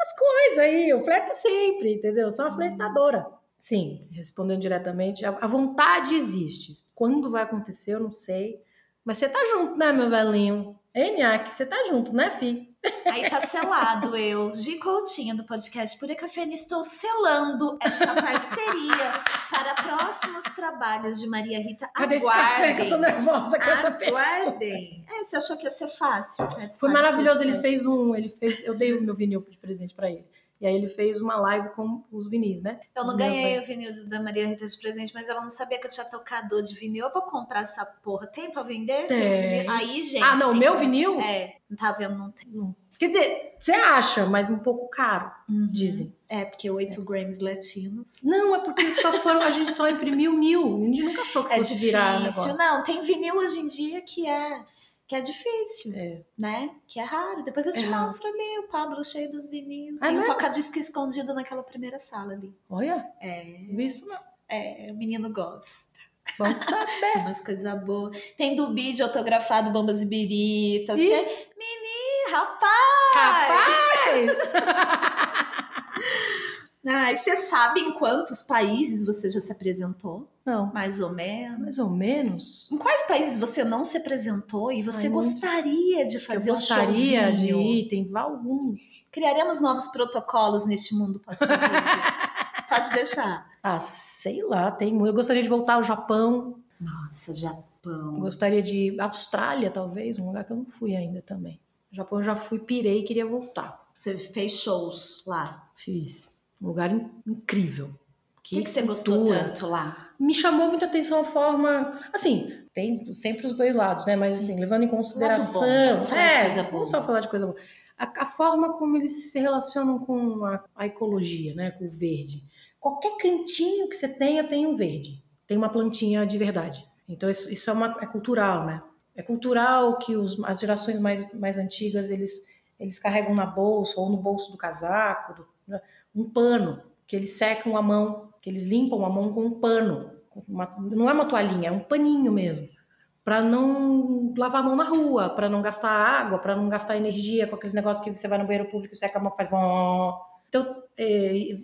as coisas aí, eu flerto sempre, entendeu? Sou uma flertadora. Sim, respondendo diretamente, a vontade existe. Quando vai acontecer, eu não sei. Mas você tá junto, né, meu velhinho? Ei, Niak, você tá junto, né, fi? Aí tá selado eu, Gi Coutinho, do podcast Pura Cafeína, estou selando essa parceria para próximos trabalhos de Maria Rita. Cadê esse café que eu tô Aguardem. nervosa com essa pergunta? Aguardem. É, você achou que ia ser fácil? Foi maravilhoso, ele fez um, ele fez, eu dei o meu vinil de presente pra ele. E aí ele fez uma live com os vinis, né? Eu não meus, ganhei né? o vinil da Maria Rita de presente, mas ela não sabia que eu tinha tocador de vinil. Eu vou comprar essa porra. Tem pra vender? Tem. Aí, gente. Ah, não, meu vinil? É, não tá vendo? Não tem. Quer dizer, você acha, mas um pouco caro, dizem. É, porque 8 Grammys latinos. Não, é porque só foram, a gente só imprimiu mil. A gente nunca achou que É fosse virar difícil. negócio. Não, tem vinil hoje em dia que é, que é difícil, É. né? Que é raro. Depois eu te É raro. mostro ali o Pablo cheio dos vinil. Ah, tem um é? toca-disco escondido naquela primeira sala ali. Olha, É, isso não. é, o menino gosta. Vamos saber. Tem umas coisas boas. Tem do bid autografado Bambas e Biritas. Ih. Tem... Menino, rapaz! Rapaz! Ai, você sabe em quantos países você já se apresentou? Não, Mais ou menos. mais ou menos. Em quais países você não se apresentou e você Ai, gostaria de fazer eu um gostaria de ir, tem alguns. Criaremos novos protocolos neste mundo pós-Covid. Pode deixar. Ah, sei lá, tem muito. Eu gostaria de voltar ao Japão. Nossa, Japão. Gostaria de ir Austrália, talvez, um lugar que eu não fui ainda também. Japão eu já fui, pirei e queria voltar. Você fez shows lá. Fiz. Um lugar in- incrível. O que, que você gostou tanto lá? Me chamou muita atenção a forma. Assim, tem sempre os dois lados, né? Mas Sim. assim, levando em consideração. Bom, é, vamos só falar de coisa boa. A, a forma como eles se relacionam com a, a ecologia, né? Com o verde. Qualquer cantinho que você tenha, tem um verde. Tem uma plantinha de verdade. Então, isso, isso é, uma, é cultural, né? É cultural que os, as gerações mais, mais antigas, eles, eles carregam na bolsa ou no bolso do casaco, do- né, um pano, que eles secam a mão, que eles limpam a mão com um pano. uma- não é uma toalhinha, é um paninho mesmo. Para não lavar a mão na rua, para não gastar água, para não gastar energia com aqueles negócios que você vai no banheiro público e seca a mão faz. Então, é, e,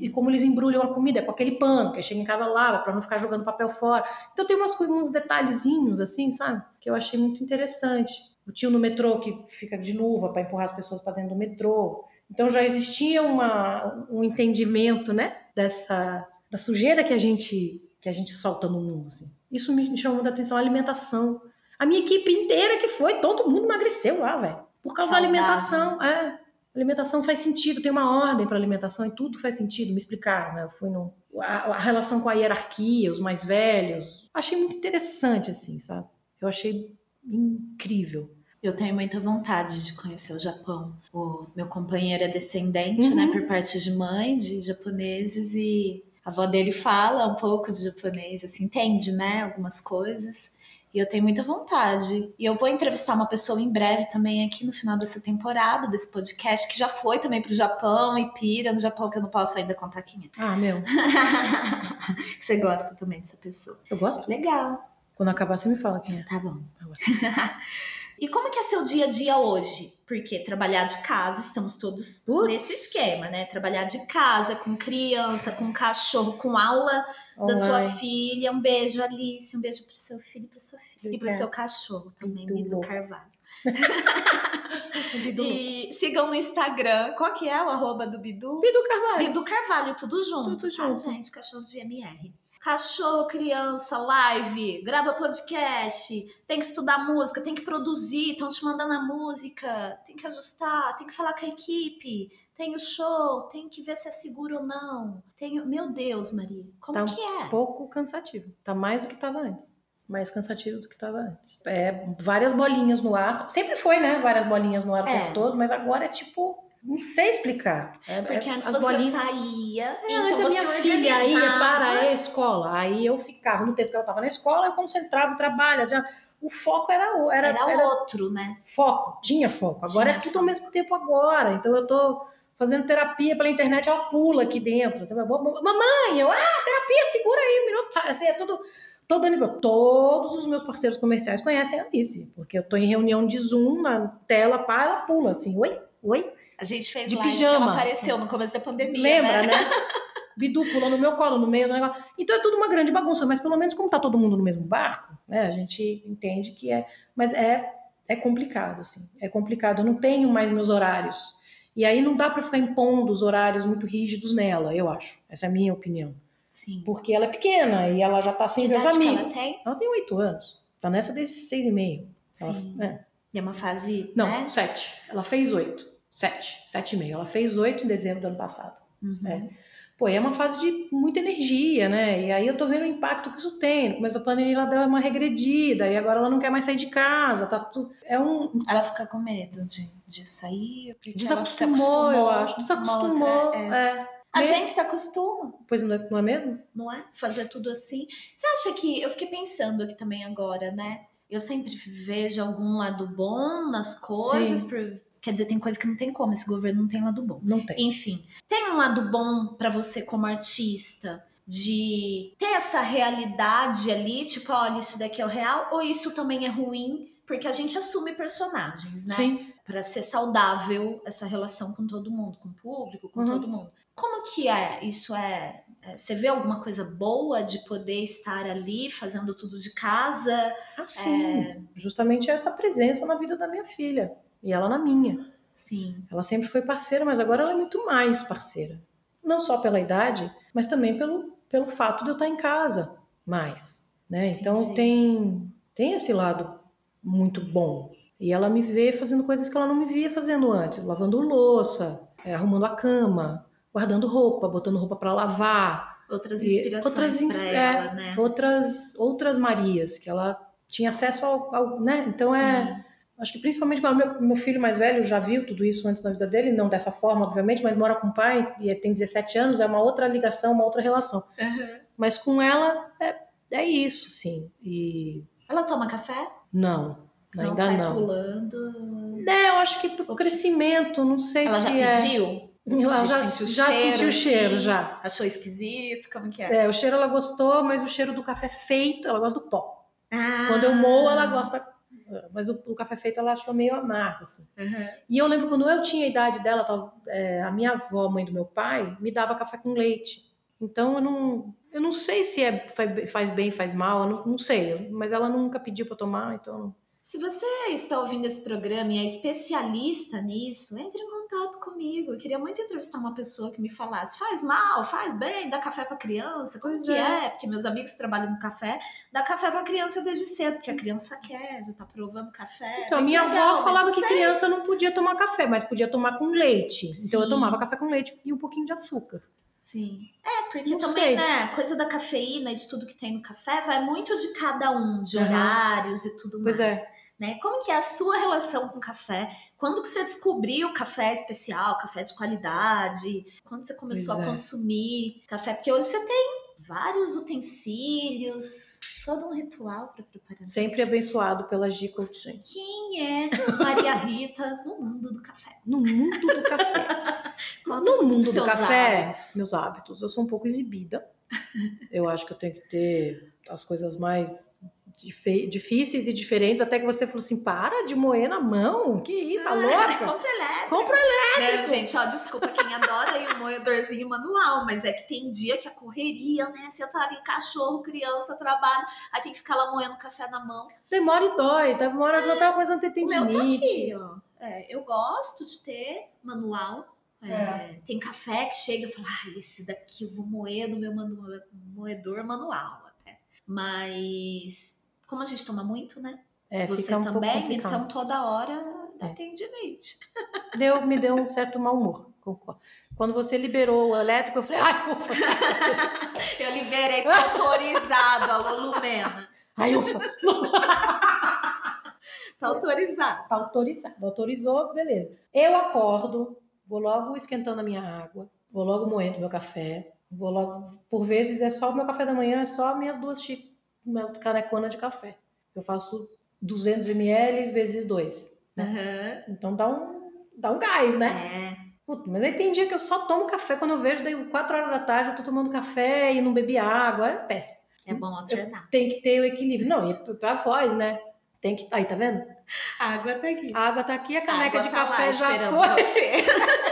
e- como eles embrulham a comida, é com aquele pano, que chega em casa lava, para não ficar jogando papel fora. Então tem umas uns detalhezinhos assim, sabe? Que eu achei muito interessante. O tio no metrô que fica de luva para empurrar as pessoas para dentro do metrô. Então já existia uma, um entendimento, né, dessa da sujeira que a gente que a gente solta no mundo. Assim. Isso me chamou muita atenção. A alimentação. A minha equipe inteira que foi, todo mundo emagreceu lá, velho. Por causa Saudável. da alimentação. É. Alimentação faz sentido, tem uma ordem para alimentação e tudo faz sentido. Me explicaram, né? Eu fui no a, a relação com a hierarquia, os mais velhos. Achei muito interessante, assim, sabe? Eu achei incrível. Eu tenho muita vontade de conhecer o Japão. O meu companheiro é descendente, Uhum. né, por parte de mãe, de japoneses, e a avó dele fala um pouco de japonês, assim, entende, né, algumas coisas. E eu tenho muita vontade. E eu vou entrevistar uma pessoa em breve também aqui no final dessa temporada, desse podcast, que já foi também pro Japão e pira no Japão, que eu não posso ainda contar quem é. Ah, meu, Você gosta também dessa pessoa. eu gosto. Legal. Quando acabar, você me fala quem é. Tá bom. e como que é seu dia a dia hoje? Porque trabalhar de casa, estamos todos nesse esquema, né? Trabalhar de casa, com criança, com cachorro, com aula da sua Online. filha. Um beijo, Alice. Um beijo pro seu filho e pra sua filha. E pro seu cachorro também, Bidu. Carvalho. E sigam no Instagram. Qual que é o arroba do Bidu? Bidu Carvalho. Bidu Carvalho, tudo junto. Tudo tá, junto. gente? Cachorro de MR. Cachorro, criança, live, grava podcast, tem que estudar música, tem que produzir, estão te mandando a música, tem que ajustar, tem que falar com a equipe, tem o show, tem que ver se é seguro ou não. Tem... Meu Deus, Maria, como Tá que é? pouco cansativo. Tá mais do que tava antes. Mais cansativo do que tava antes. É várias bolinhas no ar. Sempre foi, né? Várias bolinhas no ar o É. tempo todo, mas agora é tipo. Não sei explicar. É- Porque é- antes as você bolinhas- saía, É, então antes a você minha filha ia para a escola. Aí eu ficava, no tempo que ela estava na escola, eu concentrava o trabalho. já- O foco era, o- era, Era, era outro, né? foco, tinha foco. Agora Tinha é tudo foco. ao mesmo tempo agora. Então eu tô fazendo terapia pela internet, ela pula aqui dentro. Você vai, "Vou- mamãe, eu, ah, terapia, segura aí um minuto. Sabe, Assim, é tudo, todo nível. Todos os meus parceiros comerciais conhecem a Alice, porque eu tô em reunião de Zoom, na tela, pá, ela pula assim, oi, oi. A gente fez De live pijama. ela apareceu no começo da pandemia, Lembra, né? né? Bidu pulou no meu colo, no meio do negócio. Então é tudo uma grande bagunça, mas pelo menos como tá todo mundo no mesmo barco, né? A gente entende que é. Mas é, é complicado, assim. É complicado. Eu não tenho mais meus horários. E aí não dá para ficar impondo os horários muito rígidos nela, eu acho. Essa é a minha opinião. Sim. Porque ela é pequena e ela já tá sem Que ver os idade que amigos. ela tem? Ela tem oito anos. Tá nessa desde seis e meio. Ela- Sim. é. E é uma fase, Não, né? sete. Ela fez oito. Sete. Sete e meio. Ela fez oito em dezembro do ano passado. Uhum. É. Pô, é uma fase de muita energia, né? E aí eu tô vendo o impacto que isso tem. Começou a pandemia, ela deu uma regredida, e agora ela não quer mais sair de casa, tá tudo... É um... Ela fica com medo de, de sair, Desacostumou, eu acho. Desacostumou, outra- é. é. A gente se acostuma, Pois não é, não é mesmo? não é? Fazer tudo assim. Você acha que... Eu fiquei pensando aqui também agora, né? Eu sempre vejo algum lado bom nas coisas. Sim. por- Quer dizer, tem coisa que não tem como. Esse governo não tem lado bom. Não tem. Enfim, tem um lado bom pra você como artista de ter essa realidade ali, tipo, olha, isso daqui é o real, ou isso também é ruim, porque a gente assume personagens, né? Sim. Pra ser saudável essa relação com todo mundo, com o público, com Uhum. todo mundo. Como que é? Isso é, é- Você vê alguma coisa boa de poder estar ali fazendo tudo de casa? Assim, É. justamente essa presença na vida da minha filha. E ela na minha. Sim. Ela sempre foi parceira, mas agora ela é muito mais parceira. Não só pela idade, mas também pelo, pelo fato de eu estar em casa mais. Né? Então tem, tem esse lado muito bom. E ela me vê fazendo coisas que ela não me via fazendo antes, lavando louça, é, arrumando a cama, guardando roupa, botando roupa para lavar, Outras inspirações outras ins- pra é, ela, né? outras outras Marias que ela tinha acesso ao, ao- né? Então é Sim. Acho que principalmente quando meu, meu filho mais velho já viu tudo isso antes na vida dele, não dessa forma, obviamente, mas mora com o pai e tem 17 anos, é uma outra ligação, uma outra relação. Mas com ela é, é isso, sim. E Ela toma café? não, Senão ainda sai não. pulando. É, eu acho que pro crescimento, não sei Ela se já é. pediu? Ela já, sentiu o já cheiro, sentiu o cheiro, assim? já. Achou esquisito? Como que é? É, o cheiro ela gostou, mas o cheiro do café feito, ela gosta do pó. Ah. Quando eu moo, ela gosta. Mas o, o café feito ela achou meio amargo, assim. Uhum. E eu lembro quando eu tinha a idade dela, tava- é, a minha avó, mãe do meu pai, me dava café com leite. Então eu não, eu não sei se é, faz- bem, faz mal, eu não, não sei. Mas ela nunca pediu para tomar, então. Se você está ouvindo esse programa e é especialista nisso, entre em contato comigo. Eu queria muito entrevistar uma pessoa que me falasse: faz mal, faz bem, dá café para criança, como Pois que é. é. Porque meus amigos trabalham no café, dá café para criança desde cedo, porque a criança quer, já tá provando café. Então, minha legal, avó falava que criança não podia tomar café, mas podia tomar com leite. Então eu Sim. tomava café com leite e um pouquinho de açúcar. Sim. É, porque Não também, sei. né, a coisa da cafeína e de tudo que tem no café vai muito de cada um, de Aham. horários e tudo Pois é. mais. Né? Como que é a sua relação com café? Quando que você descobriu café especial, café de qualidade? Quando você começou Pois a é. consumir café? Porque hoje você tem vários utensílios, todo um ritual para preparar. Sempre abençoado pela G Coutinho. Quem é Maria Rita no mundo do café? No mundo do café. No mundo do café, hábitos. meus hábitos, eu sou um pouco exibida. Eu acho que eu tenho que ter as coisas mais difíceis e diferentes, até que você falou assim: para de moer na mão, que isso, tá louca? Compra elétrico. Compra elétrico. Né, gente, ó, desculpa quem adora aí um moedorzinho manual, mas é que tem dia que a correria, né? Você tá ali, cachorro, criança, trabalho, aí tem que ficar lá moendo café na mão. Demora e dói, uma hora que eu tava começando a ter O meu tá tendinite. aqui, ó. É, eu gosto de ter manual. É, Tem café que chega e fala, ah, esse daqui eu vou moer no meu manu- moedor manual até. Mas como a gente toma muito, né? É, Você um também, então toda hora É. tendinite. Deu, me deu um certo mau humor. concordo. Quando você liberou o elétrico, eu falei, ai, ufa. Eu liberei, tô autorizado, alô Lumena. Ai, ufa. Tá autorizado. Tá autorizado. Autorizou, beleza. Eu acordo, vou logo esquentando a minha água, vou logo moendo meu café, vou logo. Por vezes é só o meu café da manhã, é só minhas duas minha canecona de café. Eu faço 200 ml vezes dois. Aham. Então dá um, dá um gás, né? É. Puta, mas aí tem dia que eu só tomo café. Quando eu vejo, daí 4 horas da tarde eu tô tomando café e não bebi água. É péssimo. É bom alternar. Tem que ter o equilíbrio. Não, e pra voz, né? Tem que. Aí, tá vendo? A água tá aqui. A água tá aqui, a caneca água de tá café já foi.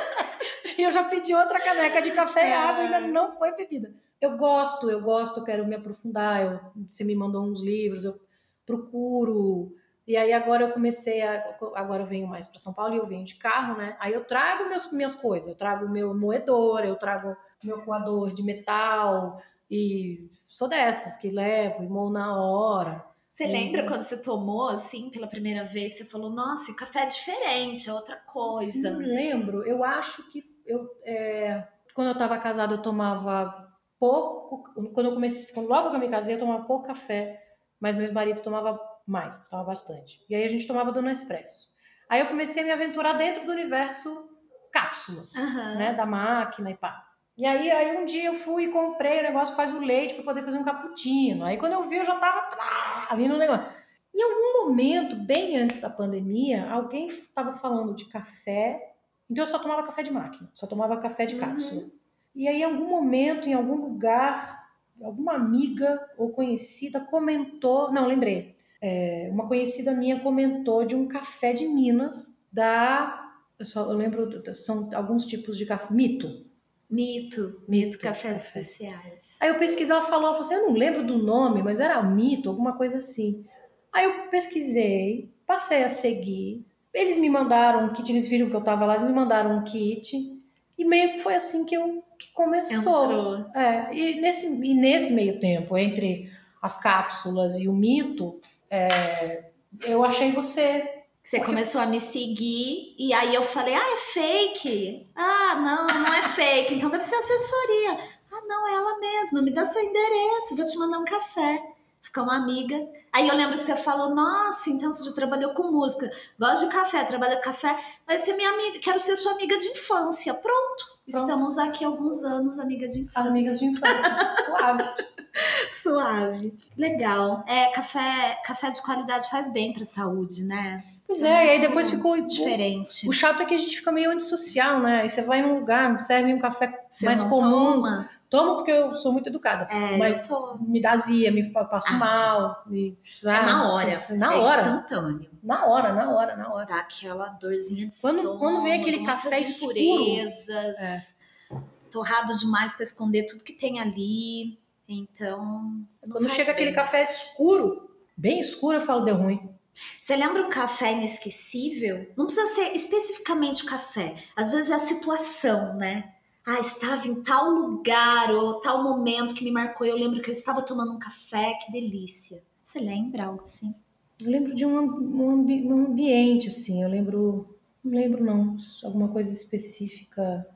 E eu já pedi outra caneca de café e água ainda não foi bebida. Eu gosto, eu gosto, eu quero me aprofundar. Eu, você me mandou uns livros, eu procuro. E aí agora eu comecei a. Agora eu venho mais para São Paulo e eu venho de carro, né? Aí eu trago meus, minhas coisas. Eu trago o meu moedor, eu trago o meu coador de metal. E sou dessas que levo e moo na hora. Você lembra quando você tomou assim pela primeira vez? Você falou, nossa, o café é diferente, é outra coisa. Sim, lembro. Eu acho que eu, é, quando eu estava casada, eu tomava pouco. Quando eu comecei, logo que eu me casei, eu tomava pouco café, mas meu marido tomava mais, tomava bastante. E aí a gente tomava do Nespresso. Aí eu comecei a me aventurar dentro do universo cápsulas, Aham. né, da máquina e pá. E aí, aí um dia eu fui e comprei o negócio que faz o leite para poder fazer um cappuccino. Aí quando eu vi, eu já tava trá, ali no negócio. Em algum momento, bem antes da pandemia, alguém estava falando de café. Então eu só tomava café de máquina, só tomava café de Uhum. cápsula. E aí, em algum momento, em algum lugar, alguma amiga ou conhecida comentou. Não, lembrei. É, uma conhecida minha comentou de um café de Minas da. Eu, só, eu lembro, são alguns tipos de café. Mito. Mito, mito, cafés café. especiais. Aí eu pesquisei, ela falou, ela falou assim, eu não lembro do nome, mas era mito, alguma coisa assim. Aí eu pesquisei, passei a seguir. Eles me mandaram um kit, eles viram que eu tava lá, eles me mandaram um kit. E meio que foi assim que eu que começou. Entrou. É, e nesse, e nesse meio tempo, entre as cápsulas e o mito, é, eu achei você. Você começou a me seguir e aí eu falei, ah, é fake. Ah, não, não é fake, então deve ser assessoria. Ah, não, é ela mesma, me dá seu endereço, vou te mandar um café. Ficar uma amiga. Aí eu lembro que você falou, nossa, então você já trabalhou com música, gosta de café, trabalha com café, vai ser minha amiga, quero ser sua amiga de infância. Pronto. Pronto. Estamos aqui há alguns anos, amiga de infância. Amigas de infância. Suave. Suave. Legal. É, café, café de qualidade faz bem pra saúde, né? Pois é, e aí depois ficou Diferente. O chato é que a gente fica meio antissocial, né? Aí você vai num lugar, serve um café Você mais comum. toma? Tomo porque eu sou muito educada. É, mas me dá azia, me passo Ah, mal. Me... É Ah, na hora. Na é hora. instantâneo. Na hora, na hora, na hora. Dá aquela dorzinha de Quando- estômago, quando vem aquele café escuro. impurezas, torrado demais pra esconder tudo que tem ali. Então. Quando chega aquele café escuro, bem escuro, eu falo, deu ruim. Você lembra um café inesquecível? Não precisa ser especificamente o café. Às vezes é a situação, né? Ah, estava em tal lugar ou tal momento que me marcou. Eu lembro que eu estava tomando um café, que delícia. Você lembra algo assim? Eu lembro de um, um, um ambiente, assim. Eu lembro. Não lembro, não. Alguma coisa específica.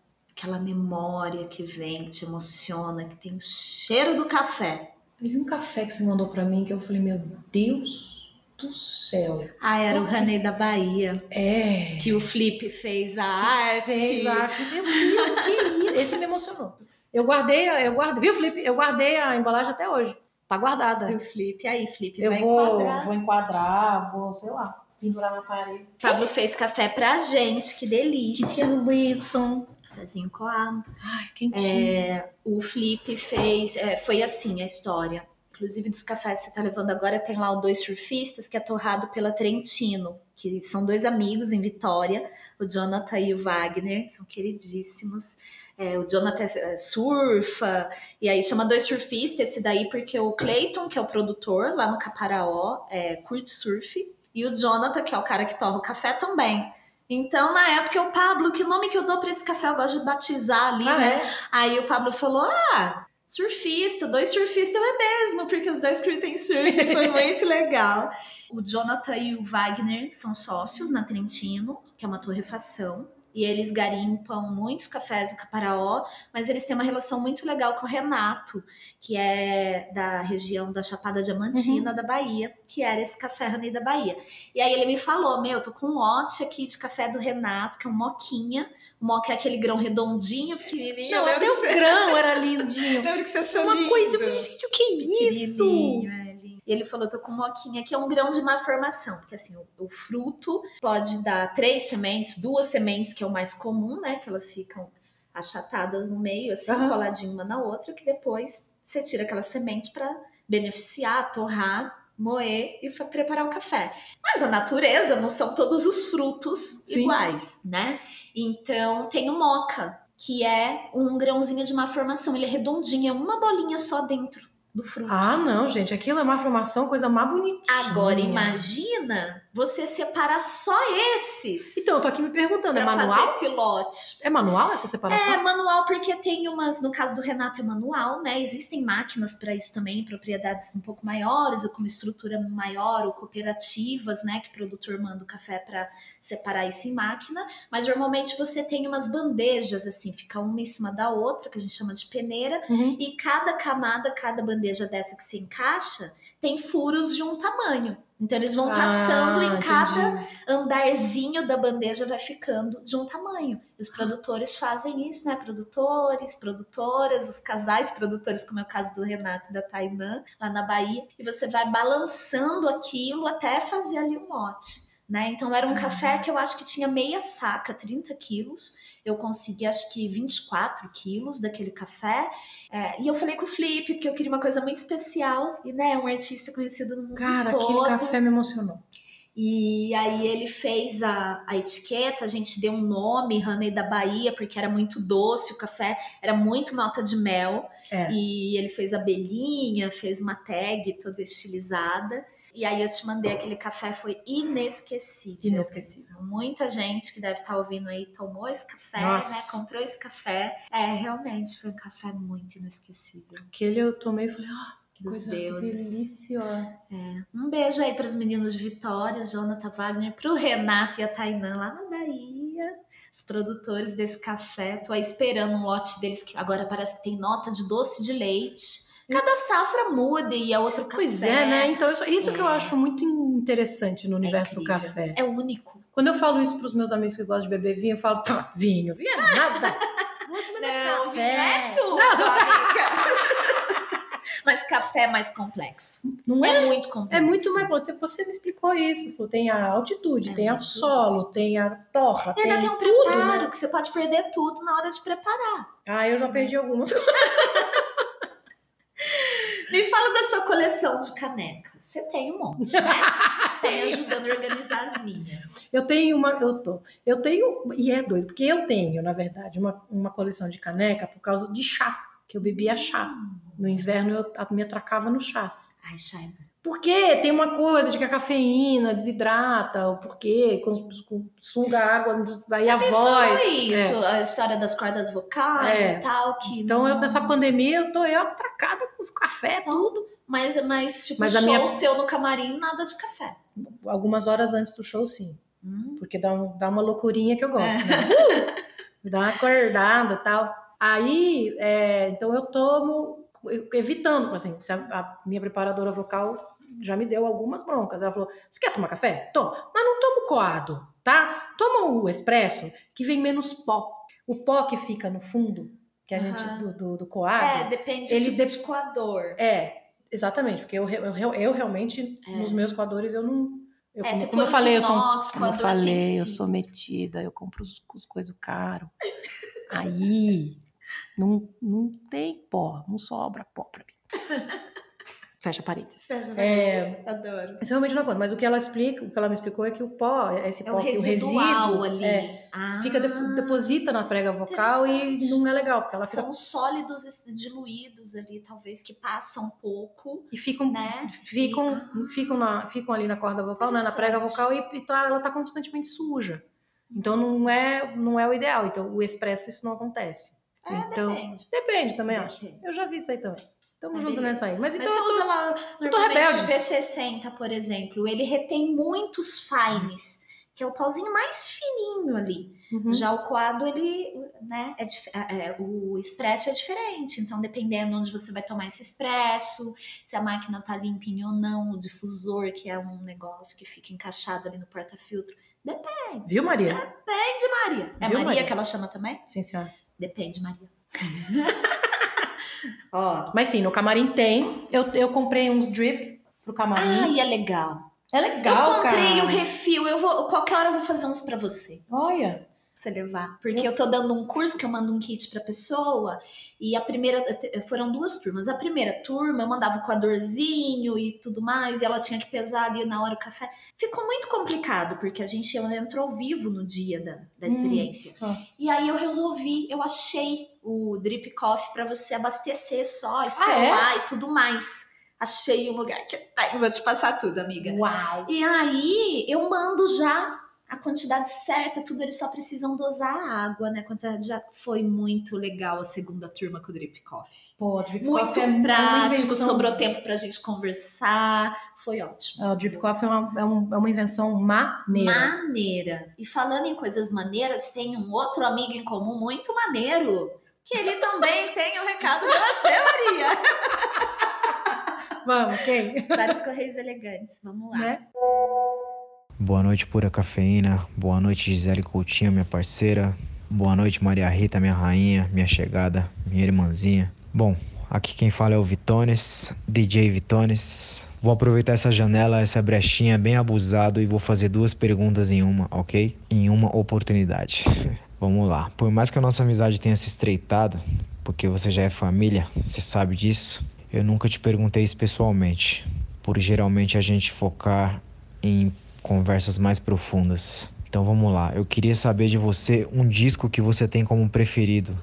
Aquela memória que vem, que te emociona, que tem o cheiro do café. Teve um café que você mandou pra mim que eu falei, meu Deus do céu. Ah, era o Ranei da Bahia. É. Que o Flip fez a arte. Fez a arte. Meu Deus, que lindo. Esse me emocionou. Eu guardei, eu guardei, viu, Felipe? Eu guardei a embalagem até hoje. Tá guardada. Do Flip. Aí, Flip, Eu vai vou enquadrar. vou enquadrar, vou, sei lá, pendurar na parede. Pablo fez café pra gente, que delícia. Wilson. Cafézinho coado. Ai, quentinho. É, o Flip fez. é, foi assim a história. inclusive dos cafés que você tá levando agora, tem lá o Dois Surfistas, que é torrado pela Trentino, que são dois amigos em Vitória, o Jonathan e o Wagner, são queridíssimos. É, o Jonathan é, surfa, e aí chama Dois Surfistas, esse daí porque o Clayton, que é o produtor lá no Caparaó, é, curte surf, e o Jonathan, que é o cara que torra o café também. Então, na época, o Pablo, que nome que eu dou para esse café? Eu gosto de batizar ali, Ah, né? é? Aí o Pablo falou: Ah, surfista, dois surfistas é mesmo, porque os dois curtem surf, foi muito legal. O Jonathan e o Wagner são sócios na Trentino, que é uma torrefação. E eles garimpam muitos cafés no Caparaó, mas eles têm uma relação muito legal com o Renato, que é da região da Chapada Diamantina da Bahia, que era esse café Rani da Bahia. E aí ele me falou: Meu, eu tô com um lote aqui de café do Renato, que é um moquinha. O moca é aquele grão redondinho, pequenininho. Não, até o grão era lindinho. Lembra que você achou Uma lindo? coisa, eu falei, gente, o que é isso? É. E ele falou, tô com moquinha, que é um grão de má formação. Porque assim, o, o fruto pode dar três sementes, duas sementes, que é o mais comum, né? Que elas ficam achatadas no meio, assim, Aham. coladinho uma na outra, que depois você tira aquela semente para beneficiar, torrar, moer e preparar o café. Mas a natureza não são todos os frutos Sim. iguais, né? Então tem o moca, que é um grãozinho de má formação. Ele é redondinho, é uma bolinha só dentro do fruto. Ah, não, gente, aquilo é uma formação, coisa mais bonitinha. Agora imagina você separar só esses Então, eu tô aqui me perguntando, é para fazer manual? esse lote. É manual essa separação? É manual porque tem umas, no caso do Renato é manual, né? Existem máquinas para isso também, propriedades um pouco maiores ou com uma estrutura maior, ou cooperativas, né? Que o produtor manda o café para separar isso em máquina. Mas normalmente você tem umas bandejas assim, fica uma em cima da outra, que a gente chama de peneira, Uhum. e cada camada, cada bandeja dessa que se encaixa, tem furos de um tamanho. Então eles vão passando Ah, em cada entendi. andarzinho da bandeja vai ficando de um tamanho. E os produtores fazem isso, né? Produtores, produtoras, os casais produtores, como é o caso do Renato e da Tainã, lá na Bahia. E você vai balançando aquilo até fazer ali um lote. Né? Então era um Ah. café que eu acho que tinha meia saca, 30 quilos. Eu consegui acho que 24 quilos daquele café. É, e eu falei com o Felipe, porque eu queria uma coisa muito especial. E né, um artista conhecido no mundo Cara, todo. aquele café me emocionou. E aí ele fez a, a etiqueta, a gente deu um nome, Honey da Bahia, porque era muito doce, o café era muito nota de mel. É. E ele fez abelhinha, fez uma tag toda estilizada. E aí eu te mandei aquele café, foi inesquecível. Inesquecível. Muita gente que deve estar ouvindo aí tomou esse café, Nossa. né? Comprou esse café. É, realmente foi um café muito inesquecível. Aquele eu tomei e falei, ah, que Dos coisa deuses. deliciosa. Um beijo aí para os meninos de Vitória, Jonathan Wagner, para o Renato e a Tainã lá na Bahia, os produtores desse café. Tô aí esperando um lote deles que agora parece que tem nota de doce de leite. Cada safra muda e é outro café. Pois é, né? Então, isso, isso que eu É. acho muito interessante no universo do incrível. café. É único. Quando eu falo isso pros meus amigos que gostam de beber vinho, eu falo, pá, vinho, vinho é nada. É Não, café. vinho é tudo, Não, amiga. Mas café é mais complexo. Não É é? muito complexo. É muito mais. Você, você me explicou isso. Tem a altitude, É tem muito solo, tem a torra, E ainda tem tem um tudo. preparo né? que você pode perder tudo na hora de preparar. Ah, eu já perdi algumas. Me fala da sua coleção de canecas. Você tem um monte, né? Tá me ajudando a organizar as minhas. Eu tenho uma, eu tô, eu tenho, e é doido, porque eu tenho, na verdade, uma, uma coleção de caneca por causa de chá, que eu bebia chá. No inverno eu me atracava no chá. Ai, Shaiba. Porque tem uma coisa de que a cafeína desidrata, o porquê, com, com- suga a água, aí a voz. Isso, É. a história das cordas vocais É. e tal. Que Então, eu, não- nessa pandemia, eu tô eu atracada com os café, tudo. Mas, mas tipo, Mas show minha- seu no camarim, nada de café. Algumas horas antes do show, sim. Hum. Porque dá, um, dá uma loucurinha que eu gosto. Né? Uh! Me dá uma acordada e tal. Aí, é, então eu tomo, evitando, assim, se a, a minha preparadora vocal já me deu algumas broncas. Ela falou: Você quer tomar café? Toma, mas não toma o coado, tá? Toma o expresso, que vem menos pó. O pó que fica no fundo, que a gente, Aham. do, do, do É, coado, depende ele do de- tipo de coador. é, exatamente, porque eu, eu, eu, eu realmente, É. nos meus coadores, eu não. Eu, É, como, se como eu falei, eu sou, inox, como eu sem falei, eu fio. sou metida, eu compro os, os coisas caro. Aí não, não tem pó, não sobra pó pra mim. Fecha parênteses. Fecha É, Adoro. Isso realmente não conta, mas o que ela explica, o que ela me explicou é que o pó, esse É pó, o que o resíduo, ali. é, Ah, fica depo- deposita na prega vocal e não é legal, porque ela fica, São sólidos diluídos ali, talvez, que passam um pouco, e ficam, né? ficam, E- ficam, na, ficam ali na corda vocal, né, na prega vocal e, e tá- ela tá constantemente suja. Então não é, não é o ideal. Então o expresso isso não acontece. É, então, depende. depende também, acho. Depende. Eu já vi isso aí também. Tamo Mas junto beleza. nessa aí. Mas então você eu tô- usa lá, normalmente rebelde. V60, por exemplo, ele retém muitos fines, que é o pauzinho mais fininho ali. Uhum. Já o coado, ele, né, é, dif- é, o expresso é diferente. Então, dependendo onde você vai tomar esse expresso, se a máquina tá limpinha ou não, o difusor, que é um negócio que fica encaixado ali no porta-filtro. Depende, Viu, Maria? Maria. É Viu, Maria, Maria? que ela chama também? Sim, senhora. Depende, Maria. Ó. Mas sim, no camarim tem. Eu, eu comprei uns drip pro camarim. Ai, é legal. é legal, eu comprei cara. o refil. Eu vou, qualquer hora eu vou fazer uns pra você. Olha. Você levar. Porque eu tô dando um curso que eu mando um kit pra pessoa. E a primeira. Foram duas turmas. A primeira turma eu mandava o coadorzinho e tudo mais. E ela tinha que pesar ali na hora o café. Ficou muito complicado, porque a gente entrou vivo no dia da, da experiência. Ah. E aí eu resolvi, eu achei o Drip Coffee pra você abastecer só, e é? celular e tudo mais. Achei um lugar que. Ai, vou te passar tudo, amiga. Uau. E aí eu mando já a quantidade certa, tudo, eles só precisam dosar a água, né? Quantidade já foi muito legal a segunda turma com o Drip Coffee. Pô, drip Muito coffee é prático, invenção- sobrou tempo pra gente conversar, foi ótimo. Ah, O drip coffee é uma, é um- é uma invenção maneira. Maneira. E falando em coisas maneiras, tem um outro amigo em comum muito maneiro, que ele também tem um recado pra você, Maria. Vamos, quem? Vários correios elegantes, vamos lá. Né? Boa noite, pura cafeína. Boa noite, Gisele Coutinho, minha parceira. Boa noite, Maria Rita, minha rainha, minha chegada, minha irmãzinha. Bom, aqui quem fala é o Vitones, DJ Vitones. Vou aproveitar essa janela, essa brechinha bem abusado e vou fazer duas perguntas em uma, ok? Em uma oportunidade. Vamos lá. Por mais que a nossa amizade tenha se estreitado, porque você já é família, você sabe disso, eu nunca te perguntei isso pessoalmente. Por geralmente a gente focar em conversas mais profundas. Então vamos lá. Eu queria saber de você um disco que você tem como preferido,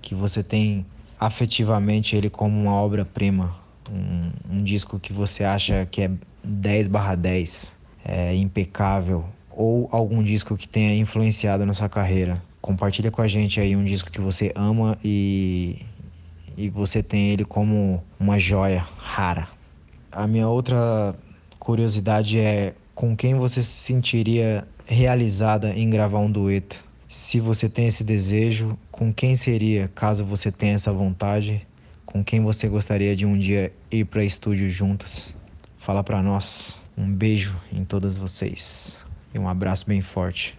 que você tem afetivamente ele como uma obra-prima, um, um disco que você acha que é 10 barra 10, é impecável, ou algum disco que tenha influenciado na sua carreira. Compartilha com a gente aí um disco que você ama e, e você tem ele como uma joia rara. A minha outra curiosidade é com quem você se sentiria realizada em gravar um dueto? Se você tem esse desejo, com quem seria, caso você tenha essa vontade? Com quem você gostaria de um dia ir para estúdio juntas? Fala para nós. Um beijo em todas vocês e um abraço bem forte.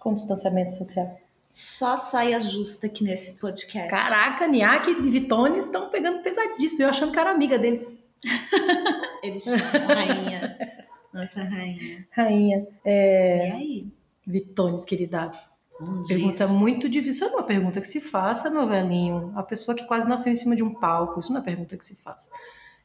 Com distanciamento social. Só saia justa aqui nesse podcast. Caraca, Niak e Vitone estão pegando pesadíssimo. Eu achando que era amiga deles. Eles chamam rainha. Nossa rainha. Rainha. É, E aí? Vitones, queridas. Um Pergunta disco. muito difícil. Isso é uma pergunta que se faça, meu velhinho. A pessoa que quase nasceu em cima de um palco. Isso não é pergunta que se faz.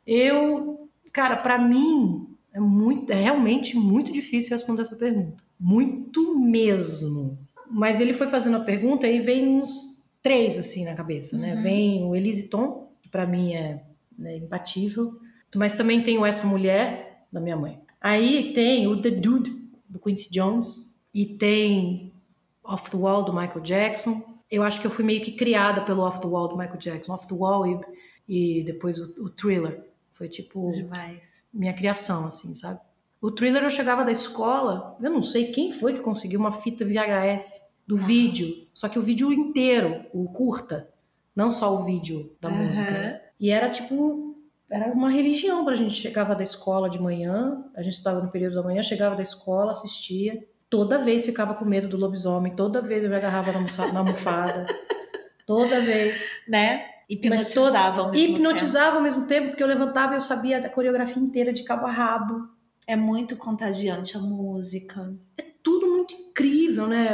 Eu, cara, pra mim é muito, é realmente muito difícil responder essa pergunta. Muito mesmo. Mas ele foi fazendo a pergunta e vem uns três assim na cabeça, né? Uhum. Vem o Elise Tom, que pra mim é, né, imbatível. Mas também tem o Essa Mulher, da minha mãe. Aí tem o The Dude, do Quincy Jones. E tem Off the Wall, do Michael Jackson. Eu acho que eu fui meio que criada pelo Off the Wall, do Michael Jackson. Off the Wall e, e depois o, o Thriller. Foi tipo Demais. minha criação, assim, sabe? O Thriller eu chegava da escola, eu não sei quem foi que conseguiu uma fita VHS do vídeo, só que o vídeo inteiro, o curta, não só o vídeo da música. né? E era tipo, era uma religião pra gente. Chegava da escola de manhã, a gente estava no período da manhã, chegava da escola, assistia. Toda vez ficava com medo do lobisomem, toda vez eu me agarrava na, na almofada. Toda vez. Né? Hipnotizava ao mesmo Hipnotizava ao mesmo tempo, porque eu levantava e eu sabia a coreografia inteira de cabo a rabo. tempo. É muito contagiante a música. tudo muito incrível, né?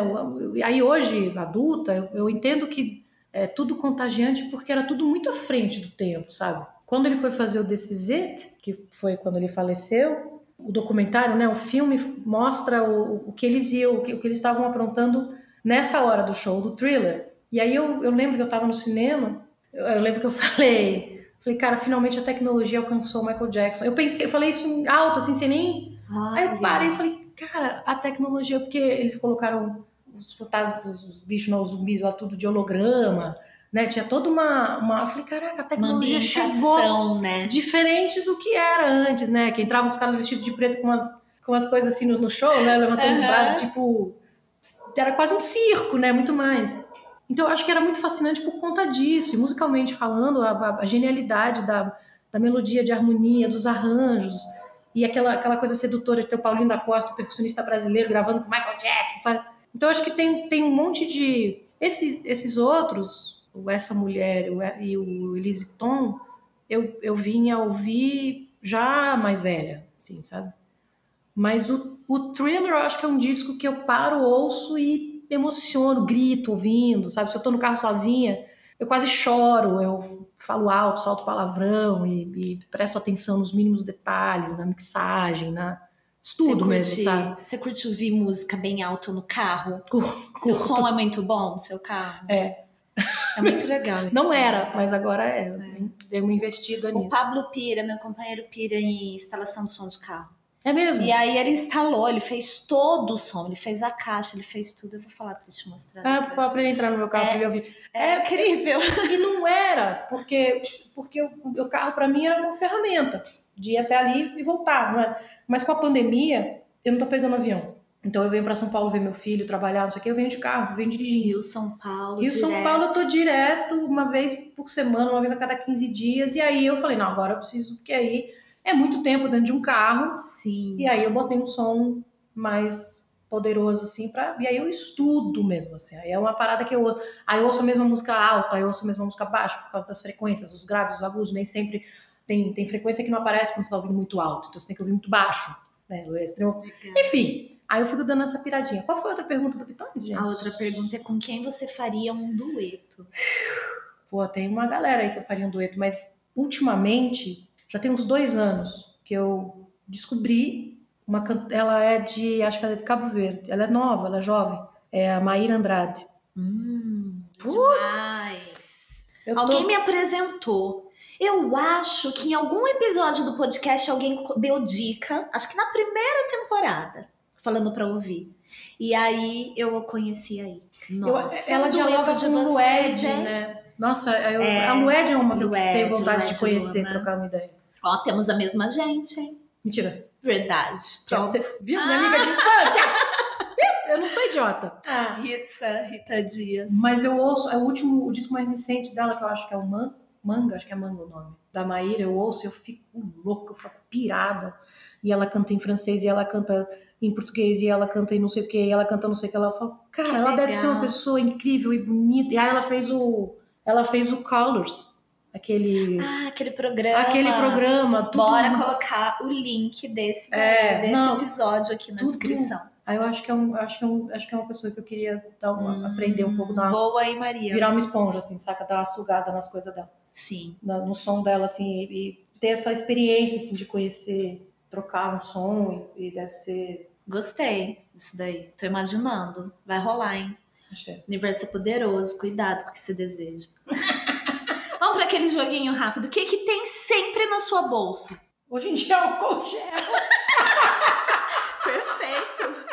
Aí hoje, adulta, eu, eu entendo que é tudo contagiante porque era tudo muito à frente do tempo, sabe? Quando ele foi fazer o This Is It, que foi quando ele faleceu, o documentário, né, o filme mostra o, o que eles iam, o que, o que eles estavam aprontando nessa hora do show, do thriller. E aí eu, eu lembro que eu estava no cinema, eu, eu, lembro que eu falei, falei, cara, finalmente a tecnologia alcançou o Michael Jackson. Eu pensei, eu falei isso alto, assim, sem nem. Aí eu parei e falei, cara, a tecnologia, porque eles colocaram os fantasmas, os bichos, não, os zumbis lá, tudo de holograma, né? Tinha toda uma. uma eu falei, caraca, a tecnologia chegou né? diferente do que era antes, né? Que entravam os caras vestidos de preto com umas, com umas coisas assim no, no show, né? Levantando uhum. os braços, tipo. Era quase um circo, né? Muito mais. Então eu acho que era muito fascinante por conta disso, e musicalmente falando, a, a genialidade da, da melodia, de harmonia, dos arranjos, e aquela, aquela coisa sedutora de ter o Paulinho da Costa, o percussionista brasileiro, gravando com Michael Jackson, sabe? Então eu acho que tem, tem um monte de. Esses, esses outros, o Essa Mulher e o Elise Tom, eu, eu vim a ouvir já mais velha, assim, sabe? Mas o, o Thriller eu acho que é um disco que eu paro, ouço e emociono, grito ouvindo, sabe? Se eu tô no carro sozinha, eu quase choro, eu falo alto, solto palavrão e, e presto atenção nos mínimos detalhes, na mixagem, na tudo mesmo, sabe? Você curte ouvir música bem alto no carro? Curto. Seu som é muito bom, seu carro? É. É muito legal. Isso. Não era, mas agora é. é. Dei uma investida o nisso. O Pablo Pira, meu companheiro Pira em instalação de som de carro. É mesmo? E aí ele instalou, ele fez todo o som, ele fez a caixa, ele fez tudo. Eu vou falar pra ele te mostrar. Ah, fala pra ele entrar no meu carro é, pra ele ouvir. É, é incrível. E não era, porque, porque o meu carro para mim era uma ferramenta de ir até ali e voltar. Não é? Mas com a pandemia, eu não tô pegando avião. Então eu venho para São Paulo ver meu filho trabalhar, não sei o que, eu venho de carro, venho dirigindo. Rio São Paulo. Rio São Paulo eu tô direto, uma vez por semana, uma vez a cada 15 dias. E aí eu falei, não, agora eu preciso, porque aí é muito tempo dentro de um carro. Sim. E aí eu botei um som mais poderoso assim para e aí eu estudo mesmo assim. Aí é uma parada que eu aí eu ouço a mesma música alta, aí eu ouço a mesma música baixa por causa das frequências, os graves, os agudos, nem sempre tem tem frequência que não aparece quando você tá ouvindo muito alto, então você tem que ouvir muito baixo, né? O extremo. Enfim, aí eu fico dando essa piradinha. Qual foi a outra pergunta do Vitória, gente? A outra pergunta é com quem você faria um dueto? Pô, tem uma galera aí que eu faria um dueto, mas ultimamente já tem uns dois anos que eu descobri uma ela é de acho que ela é de Cabo Verde. Ela é nova ela é jovem. É a Maíra Andrade. Hum, tô... alguém me apresentou. Eu acho que em algum episódio do podcast alguém deu dica acho que na primeira temporada falando para ouvir e aí eu conheci aí Nossa, eu, ela dialoga com o Lued, né? Nossa, eu, é, a Lued é uma que eu tenho vontade Lued, de conhecer, Luna. trocar uma ideia. Ó, temos a mesma gente, hein? Mentira. Verdade. Pronto. Você, viu? Minha amiga de infância. eu não sou idiota. Ah. Rita, Rita Dias. Mas eu ouço, é o último, o disco mais recente dela, que eu acho que é o Man, Manga, acho que é Manga o nome, da Maíra, eu ouço e eu fico louca, eu fico pirada. E ela canta em francês, e ela canta em português, e ela canta em não sei o que, e ela canta não sei o que. Ela fala, cara, que ela legal. deve ser uma pessoa incrível e bonita. E aí ela fez o, ela fez o Colors, aquele ah, aquele programa aquele programa tudo... bora colocar o link desse é, desse não, episódio aqui na tudo... descrição aí eu acho que é um acho que é um, acho que é uma pessoa que eu queria dar uma, hum, aprender um pouco da boa aí Maria virar uma esponja assim saca dar uma sugada nas coisas dela sim no, no som dela assim e, e, ter essa experiência assim de conhecer trocar um som e, e deve ser gostei disso daí tô imaginando vai rolar hein Achei. universo é poderoso cuidado com o que você deseja Vamos para aquele joguinho rápido. O que, que tem sempre na sua bolsa? Hoje em dia é o gel. Perfeito.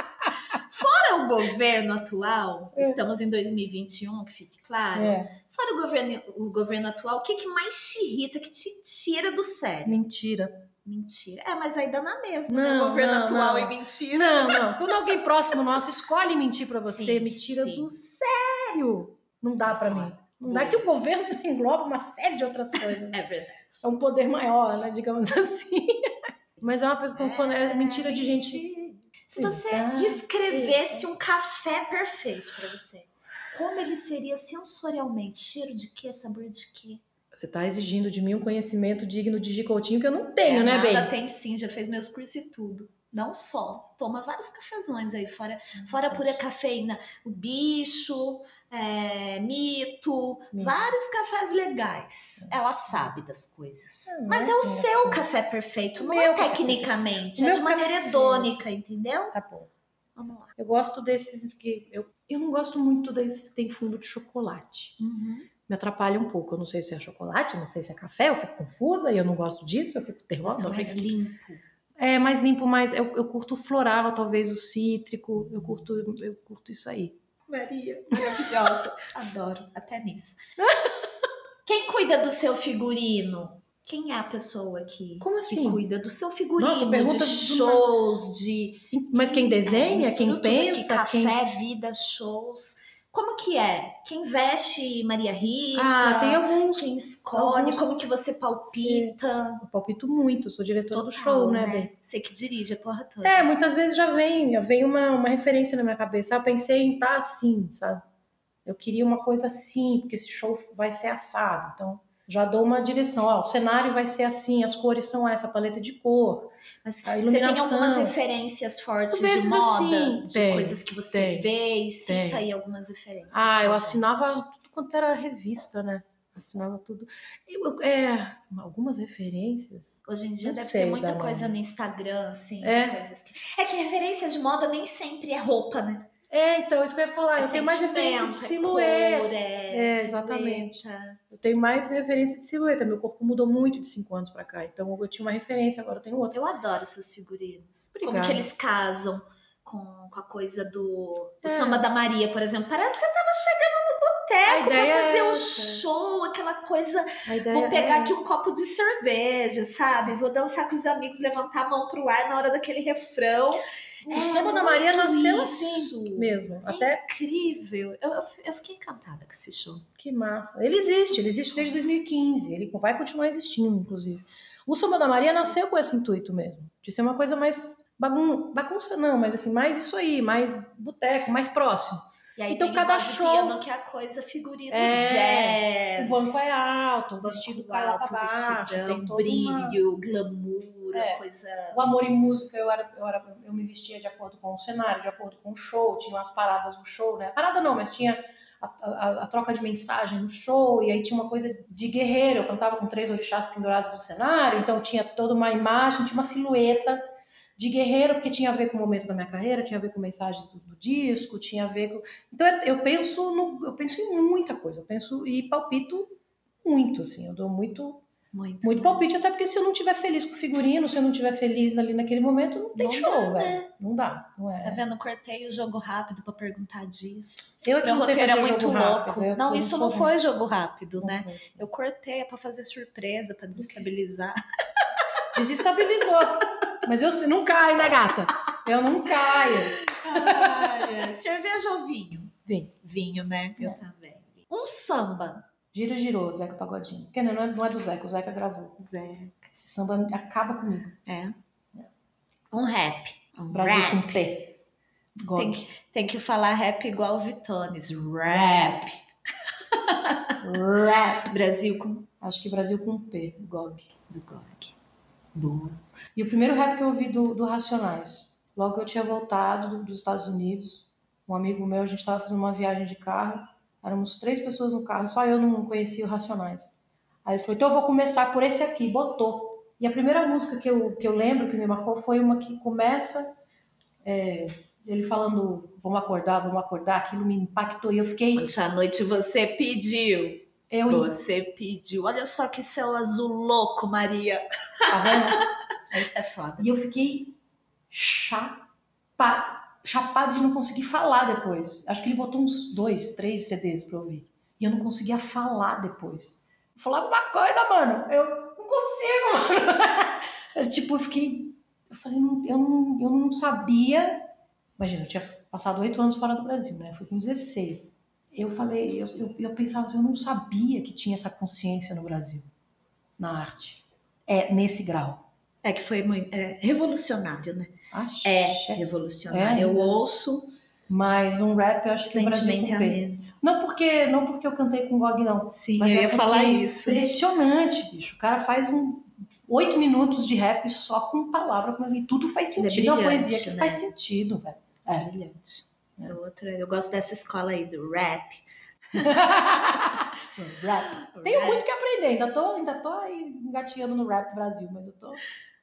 Fora o governo atual, é. estamos em 2021, que fique claro. É. Fora o governo, o governo atual, o que, que mais te irrita, que te tira do sério? Mentira. Mentira. É, mas aí dá na mesma, né? não, né? Governo não, atual não. e mentira. Não, não. Quando alguém próximo nosso escolhe mentir para você, sim, me tira sim. do sério. Não dá para mim. Não dá que o governo engloba uma série de outras coisas. é verdade. É um poder maior, né? Digamos assim. Mas é uma pessoa quando é mentira de gente. Se você descrevesse um café perfeito para você, como ele seria sensorialmente? Cheiro de quê? Sabor de quê? Você está exigindo de mim um conhecimento digno de Gicoutinho que eu não tenho, é, né, nada bem? tem sim, já fez meus cursos e tudo. Não só. Toma vários cafezões aí, fora, fora pura cafeína. O bicho, é, mito, Mito. vários cafés legais. Ela sabe das coisas. É, Mas não é o é seu assim. café perfeito, não meu é tecnicamente, é de maneira café- hedônica, entendeu? Tá bom. Vamos lá. Eu gosto desses que. Eu, eu não gosto muito desses que tem fundo de chocolate. Uhum. Me atrapalha um pouco. Eu não sei se é chocolate, eu não sei se é café, eu fico confusa e eu não gosto disso, eu fico nervosa. Eu mais limpo. É mais limpo, mais. Eu, eu curto floral, talvez o cítrico. Eu curto, eu curto isso aí. Maria, maravilhosa. Adoro, até nisso. Quem cuida do seu figurino? Quem é a pessoa que, Como que assim? cuida do seu figurino? Nossa, pergunta de shows, de. Mas quem desenha, É, quem tudo aqui, pensa, café, quem. vida, shows. Como que é? Quem veste Maria Rita? Ah, tem alguns. Quem escolhe? alguns- Como que você palpita? Eu palpito muito, sou diretora do Total, show, né, Bê? Você que dirige a porra toda. É, muitas vezes já vem, já vem uma, uma referência na minha cabeça. Ah, Eu pensei em estar assim, sabe? Eu queria uma coisa assim, porque esse show vai ser assado. Então, já dou uma direção. Ó, o cenário vai ser assim, as cores são essa, paleta de cor. Mas A você tem iluminação. algumas referências fortes de moda? assim, de tem, coisas que você tem, vê e cita tem. aí algumas referências. Ah, eu assinava tudo quanto era revista, né? Assinava tudo. Eu, eu- é, algumas referências. Hoje em dia Não deve ter muita coisa nome. no Instagram, assim, de É. coisas que. É que referência de moda nem sempre é roupa, né? É, então, isso que eu ia falar. é eu tenho mais referência de sentimento, silhueta. cor, é, É, exatamente. silhueta. Eu tenho mais referência de silhueta. Meu corpo mudou muito de cinco anos pra cá. Então eu tinha uma referência, agora eu tenho outra. Eu adoro esses figurinos. Como Obrigada. que eles casam com, com a coisa do É. samba da Maria, por exemplo. Parece que você tava chegando no boteco pra fazer é um show, aquela coisa Vou pegar é aqui um copo de cerveja, sabe? Vou dançar com os amigos, levantar a mão pro ar na hora daquele refrão. O É samba da Maria nasceu isso. assim mesmo. Até Incrível. Eu, eu, eu fiquei encantada com esse show. que massa. Ele existe, ele existe desde 2015. Ele vai continuar existindo, inclusive. O samba da Maria nasceu com esse intuito mesmo. De ser uma coisa mais bagun... bagunça, não, mas assim, mais isso aí, mais boteco, mais próximo. E aí Então, cada e show- piano, que é a coisa figurino É, jazz. O banco é alto, o vestido lá alto, pra baixo, vestidão, tem todo uma... brilho, glamour, É. coisa... O amor em música, eu, era, eu, era, eu me vestia de acordo com o cenário, de acordo com o show, tinha umas paradas do show, né? Parada não, mas tinha a, a- a troca de mensagem no show, e aí tinha uma coisa de guerreiro, eu cantava com três orixás pendurados no cenário, então tinha toda uma imagem, tinha uma silhueta de guerreiro, porque tinha a ver com o momento da minha carreira, tinha a ver com mensagens do, do disco, tinha a ver com... Então eu- penso, no, eu penso em muita coisa, eu penso e palpito muito, assim, eu dou muito Muito, muito palpite, até porque se eu não estiver feliz com o figurino, se eu não estiver feliz ali naquele momento, não tem Não show, dá, velho. né? Não dá, não Tá é. vendo? Cortei o jogo rápido pra perguntar disso. Eu que Meu roteiro é muito louco. rápido, não, isso não foi jogo rápido, né? Eu cortei é pra fazer surpresa, pra desestabilizar. Desestabilizou. Mas eu não caio, né, gata? Eu não caio. Cerveja ou vinho? Vem, Vinho, né? Eu É. também. Um samba. gira, girou, Zeca Pagodinho. Que não é, não é do Zeca, o Zeca gravou. Zé. Esse samba acaba comigo. É. Um rap. Um Brasil rap. com P. Gog. Tem que, tem que falar rap igual o Vitones. Rap. Rap. Brasil com Acho que Brasil com P. Gog. do GOG. Boa. E o primeiro rap que eu ouvi do, do Racionais, logo eu tinha voltado do- dos Estados Unidos, um amigo meu, a gente estava fazendo uma viagem de carro, éramos três pessoas no carro, só eu não conhecia o Racionais. Aí ele falou, então eu vou começar por esse aqui, botou. E a primeira música que eu, que eu lembro, que me marcou, foi uma que começa é, ele falando, vamos acordar, vamos acordar, aquilo me impactou e eu fiquei... Ontem à noite você pediu. Eu, Você pediu. Olha só que céu azul louco, Maria. tá vendo? Isso é foda. E eu fiquei chapa, chapado de não conseguir falar depois. Acho que ele botou uns dois, três CDs pra eu ouvir. E eu não conseguia falar depois. Falar alguma coisa, mano. Eu não consigo, mano. Eu, tipo, eu fiquei. Eu falei, não- eu, não, eu não sabia. Imagina, eu tinha passado oito anos fora do Brasil, né? Fui com 16. Eu falei, eu, eu, eu pensava assim, eu não sabia que tinha essa consciência no Brasil, na arte. É, nesse grau. É que foi muito é, revolucionário, né? Axé. É revolucionário. É, Eu né? ouço, Mas um rap eu acho que sentimento é a mesma. Não porque, não porque eu cantei com o Gog, não. Sim, Mas eu é ia falar é isso. Impressionante, bicho. O cara faz um, oito minutos de rap só com palavra, e tudo faz sentido. É, uma poesia que né? faz sentido, velho. É. Brilhante. É. Outra, eu gosto dessa escola aí do rap. rap. Tenho rap. muito que aprender, ainda tô, ainda tô aí engatinhando no rap Brasil, mas eu tô.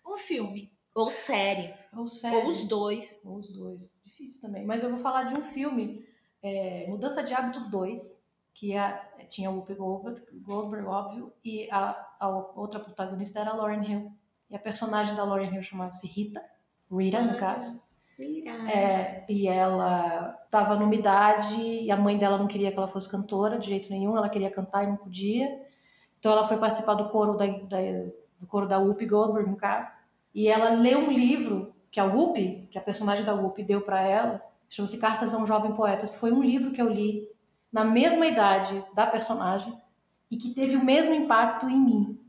Um filme. Ou série. Ou série. Ou os dois. Ou os dois. Difícil também. Mas eu vou falar de um filme, é, Mudança de Hábito 2, que é, tinha o Whoopi Goldberg, Goldberg, óbvio, e a, a outra protagonista era a Lauren Hill. E a personagem da Lauren Hill chamava-se Rita, Rita, no ah, caso. É, e ela estava numa idade e a mãe dela não queria que ela fosse cantora de jeito nenhum, ela queria cantar e não podia. Então ela foi participar do coro da, da do coro da Whoopi Goldberg, no caso. E ela leu um livro que a Whoopi, que a personagem da Whoopi deu para ela, chama-se Cartas a um Jovem Poeta, que foi um livro que eu li na mesma idade da personagem e que teve o mesmo impacto em mim.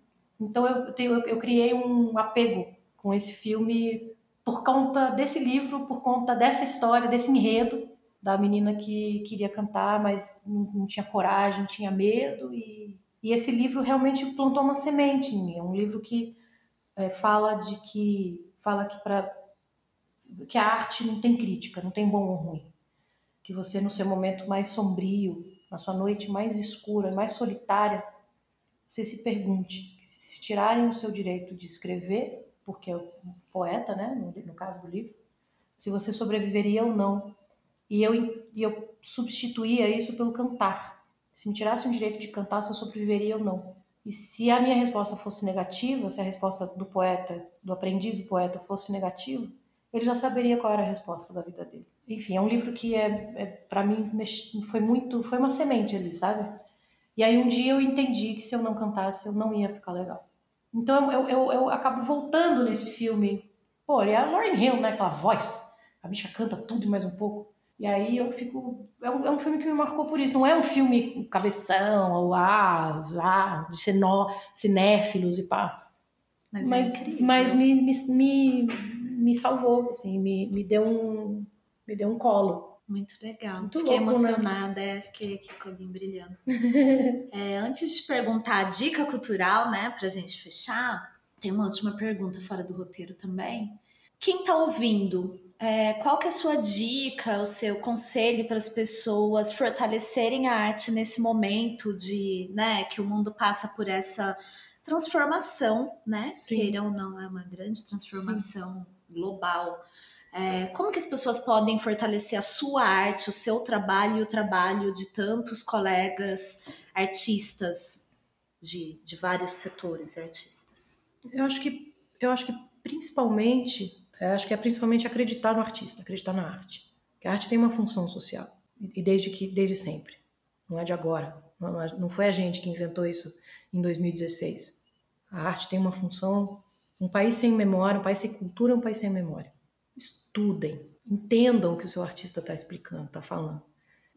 Então eu, eu, eu criei um apego com esse filme por conta desse livro, por conta dessa história, desse enredo da menina que queria cantar, mas não, não tinha coragem, tinha medo e, e, esse livro realmente plantou uma semente em mim. É um livro que é, fala de que fala que para que a arte não tem crítica, não tem bom ou ruim. Que você, no seu momento mais sombrio, na sua noite mais escura, mais solitária, você se pergunte: se tirarem o seu direito de escrever, porque é poeta, né, no, no caso do livro, se você sobreviveria ou não. E eu, e eu substituía isso pelo cantar. Se me tirassem o direito de cantar, se eu sobreviveria ou não. E se a minha resposta fosse negativa, se a resposta do poeta, do aprendiz do poeta fosse negativa, ele já saberia qual era a resposta da vida dele. Enfim, é um livro que é, é para mim foi muito, foi uma semente ali, sabe? E aí um dia eu entendi que se eu não cantasse eu não ia ficar legal. Então eu, eu, eu acabo voltando nesse filme. Pô, é a Lauren Hill, né? Aquela voz. A bicha canta tudo e mais um pouco. E aí eu fico. É um, é um filme que me marcou por isso. Não é um filme cabeção, ou ah, ah de cenó, cinéfilos e pá. Mas, mas, é mas me, me, me me salvou, assim, me, me deu um me deu um colo. Muito legal. Muito fiquei louco, né? emocionada, né? fiquei aqui com o olhinho brilhando. é, antes de perguntar a dica cultural, né, pra gente fechar, tem uma última pergunta fora do roteiro também. Quem tá ouvindo, é, qual que é a sua dica, o seu conselho para as pessoas fortalecerem a arte nesse momento de, né, que o mundo passa por essa transformação, né? Sim. Queira ou não, é uma grande transformação Sim global. É, como que as pessoas podem fortalecer a sua arte, o seu trabalho e o trabalho de tantos colegas artistas de, de vários setores artistas? Eu acho que eu acho que principalmente, acho que é principalmente acreditar no artista, acreditar na arte. Que a arte tem uma função social e desde que desde sempre, não é de agora. Não, é, não foi a gente que inventou isso em 2016. A arte tem uma função um país sem memória, um país sem cultura é um país sem memória. Estudem, entendam o que o seu artista está explicando, está falando.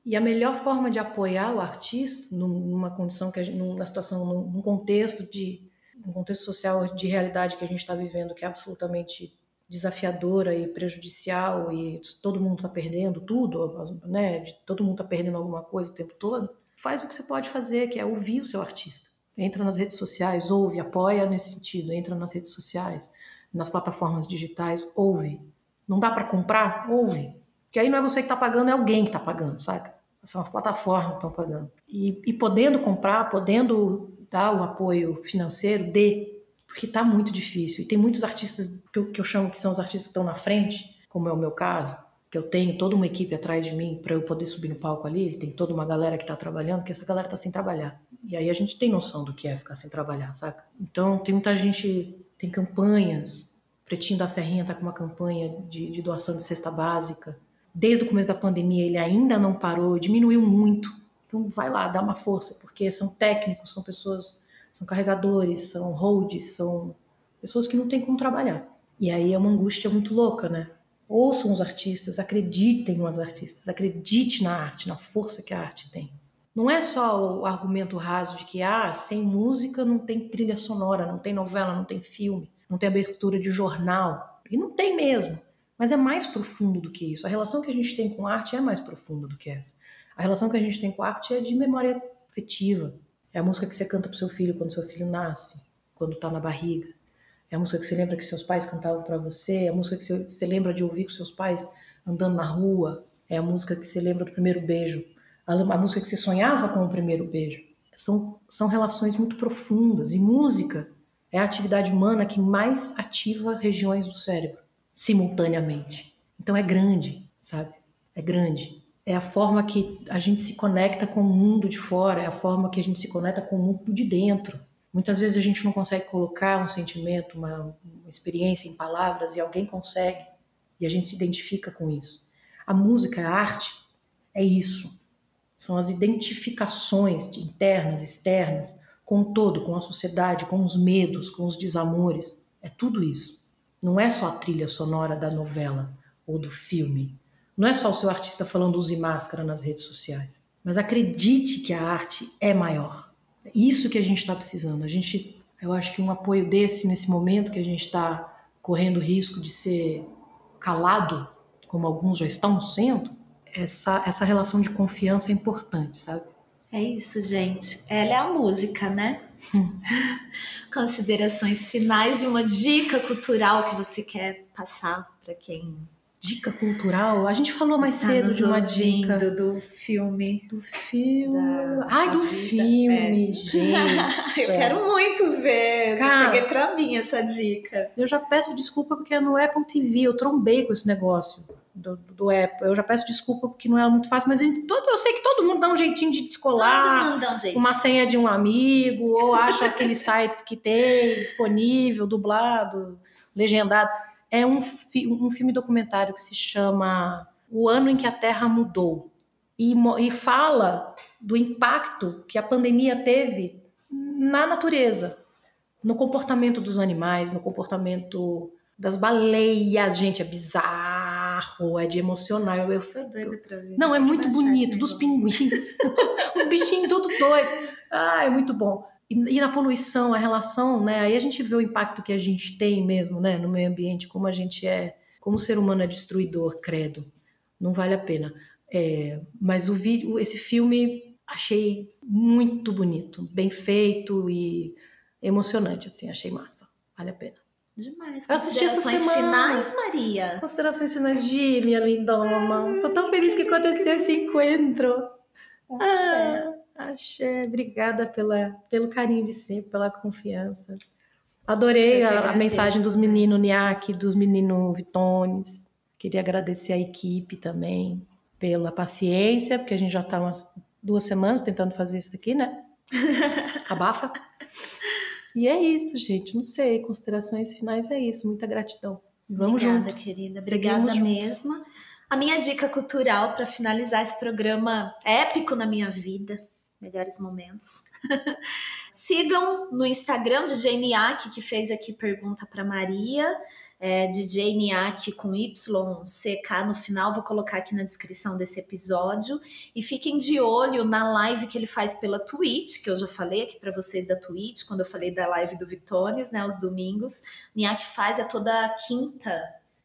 E a melhor forma de apoiar o artista numa condição que gente, numa situação, num contexto de um contexto social de realidade que a gente está vivendo, que é absolutamente desafiadora e prejudicial e todo mundo está perdendo tudo, né? Todo mundo está perdendo alguma coisa o tempo todo. Faz o que você pode fazer, que é ouvir o seu artista entra nas redes sociais, ouve, apoia nesse sentido, entra nas redes sociais, nas plataformas digitais, ouve. Não dá para comprar? Ouve. Porque aí não é você que está pagando, é alguém que está pagando, sabe? São as plataformas que estão pagando. E, e, podendo comprar, podendo dar o apoio financeiro, dê. Porque está muito difícil. E tem muitos artistas que eu, que eu chamo que são os artistas que estão na frente, como é o meu caso, que eu tenho toda uma equipe atrás de mim para eu poder subir no palco ali, tem toda uma galera que está trabalhando, porque essa galera está sem trabalhar. E aí a gente tem noção do que é ficar sem trabalhar, saca? Então tem muita gente, tem campanhas, Pretinho da Serrinha está com uma campanha de, de doação de cesta básica. Desde o começo da pandemia ele ainda não parou, diminuiu muito. Então vai lá, dá uma força, porque são técnicos, são pessoas, são carregadores, são holds, são pessoas que não têm como trabalhar. E aí é uma angústia muito louca, né? Ouçam os artistas, acreditem nos artistas, acredite na arte, na força que a arte tem. Não é só o argumento raso de que ah, sem música não tem trilha sonora, não tem novela, não tem filme, não tem abertura de jornal. E não tem mesmo. Mas é mais profundo do que isso. A relação que a gente tem com arte é mais profunda do que essa. A relação que a gente tem com arte é de memória afetiva. É a música que você canta pro seu filho quando seu filho nasce, quando está na barriga. É a música que você lembra que seus pais cantavam para você, é a música que você lembra de ouvir com seus pais andando na rua, é a música que você lembra do primeiro beijo, a, a música que você sonhava com o primeiro beijo. São, são relações muito profundas e música é a atividade humana que mais ativa regiões do cérebro simultaneamente. Então é grande, sabe? É grande. É a forma que a gente se conecta com o mundo de fora, é a forma que a gente se conecta com o mundo de dentro. Muitas vezes a gente não consegue colocar um sentimento, uma, uma experiência em palavras e alguém consegue e a gente se identifica com isso. A música, a arte, é isso. São as identificações internas, externas, com o todo, com a sociedade, com os medos, com os desamores. É tudo isso. Não é só a trilha sonora da novela ou do filme. Não é só o seu artista falando use máscara nas redes sociais. Mas acredite que a arte é maior. É isso que a gente está precisando. A gente, eu acho que um apoio desse nesse momento que a gente está correndo risco de ser calado, como alguns já estão sendo, essa, essa relação de confiança é importante, sabe? É isso, gente. Ela é a música, né? Hum. Considerações finais e uma dica cultural que você quer passar para quem dica cultural? A gente falou mais cedo de uma dica do filme. Do filme. Da, Ai, do filme, é. gente. eu quero muito ver. Cara, Já peguei pra mim essa dica. Eu já peço desculpa porque é no Apple TV. Eu trombei com esse negócio do, do Apple. Eu já peço desculpa porque não é muito fácil, mas eu, todo, eu sei que todo mundo dá um jeitinho de descolar. Todo mundo dá um. Uma senha de um amigo, ou acha aqueles sites que tem disponível, dublado, legendado. É um, fi, um filme documentário que se chama O Ano em que a Terra Mudou. E, e fala do impacto que a pandemia teve na natureza, no comportamento dos animais, no comportamento das baleias. Gente, é bizarro é de emocionar. Eu, eu, pra ver. Não, é muito bonito, dos pinguins. Os bichinhos tudo doido. Ah, é muito bom. E, e, na poluição, a relação, né? Aí a gente vê o impacto que a gente tem mesmo, né? No meio ambiente, como a gente é, como o ser humano é destruidor, credo. Não vale a pena. É, mas o vídeo, esse filme, achei muito bonito, bem feito e emocionante, assim, achei massa. Vale a pena. Demais. Eu assisti essa semana. finais, Maria. Considerações finais de minha lindona. Tô tão feliz que aconteceu esse encontro. Axé. Ah, axé. Obrigada pela, pelo carinho de sempre, pela confiança. Adorei a, a, mensagem dos meninos Niak, dos meninos Vitones. Queria agradecer a equipe também pela paciência, porque a gente já está umas duas semanas tentando fazer isso aqui, né? Abafa. E é isso, gente. Não sei. Considerações finais é isso. Muita gratidão. Vamos Obrigada, junto. querida. Obrigada mesmo. A minha dica cultural para finalizar esse programa épico na minha vida, melhores momentos. Sigam no Instagram de Jane Ack, que fez aqui pergunta para Maria é, DJ Niak com YCK no final, vou colocar aqui na descrição desse episódio. E fiquem de olho na live que ele faz pela Twitch, que eu já falei aqui para vocês da Twitch, quando eu falei da live do Vitones, né, aos domingos. Niak faz é toda quinta,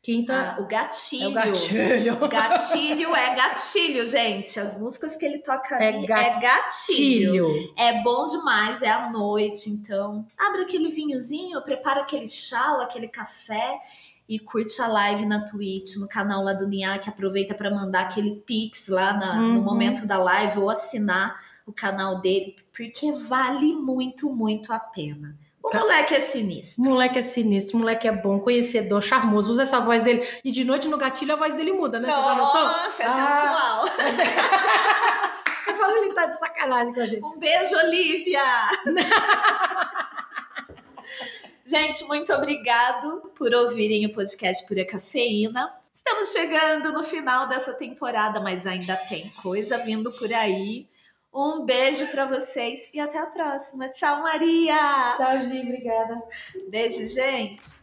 Quinta. Ah, o gatilho. É o gatilho. Gatilho é gatilho, gente. As músicas que ele toca é ali é gatilho. é gatilho. É bom demais, é à noite. Então, abre aquele vinhozinho, prepara aquele chá ou aquele café e curte a live na Twitch, no canal lá do Niak. Aproveita para mandar aquele pix lá na, uhum. no momento da live ou assinar o canal dele, porque vale muito, muito a pena. O tá. moleque é sinistro. O moleque é sinistro, o moleque é bom, conhecedor, charmoso. Usa essa voz dele. E de noite no gatilho a voz dele muda, né? Nossa, Você já notou? Nossa, é ah, sensual. Eu falo, ele tá de sacanagem com a gente. Um beijo, Olivia! gente, muito obrigado por ouvirem o podcast Pura Cafeína. Estamos chegando no final dessa temporada, mas ainda tem coisa vindo por aí. Um beijo para vocês e até a próxima. Tchau, Maria! Tchau, Gi, obrigada. Beijo, gente!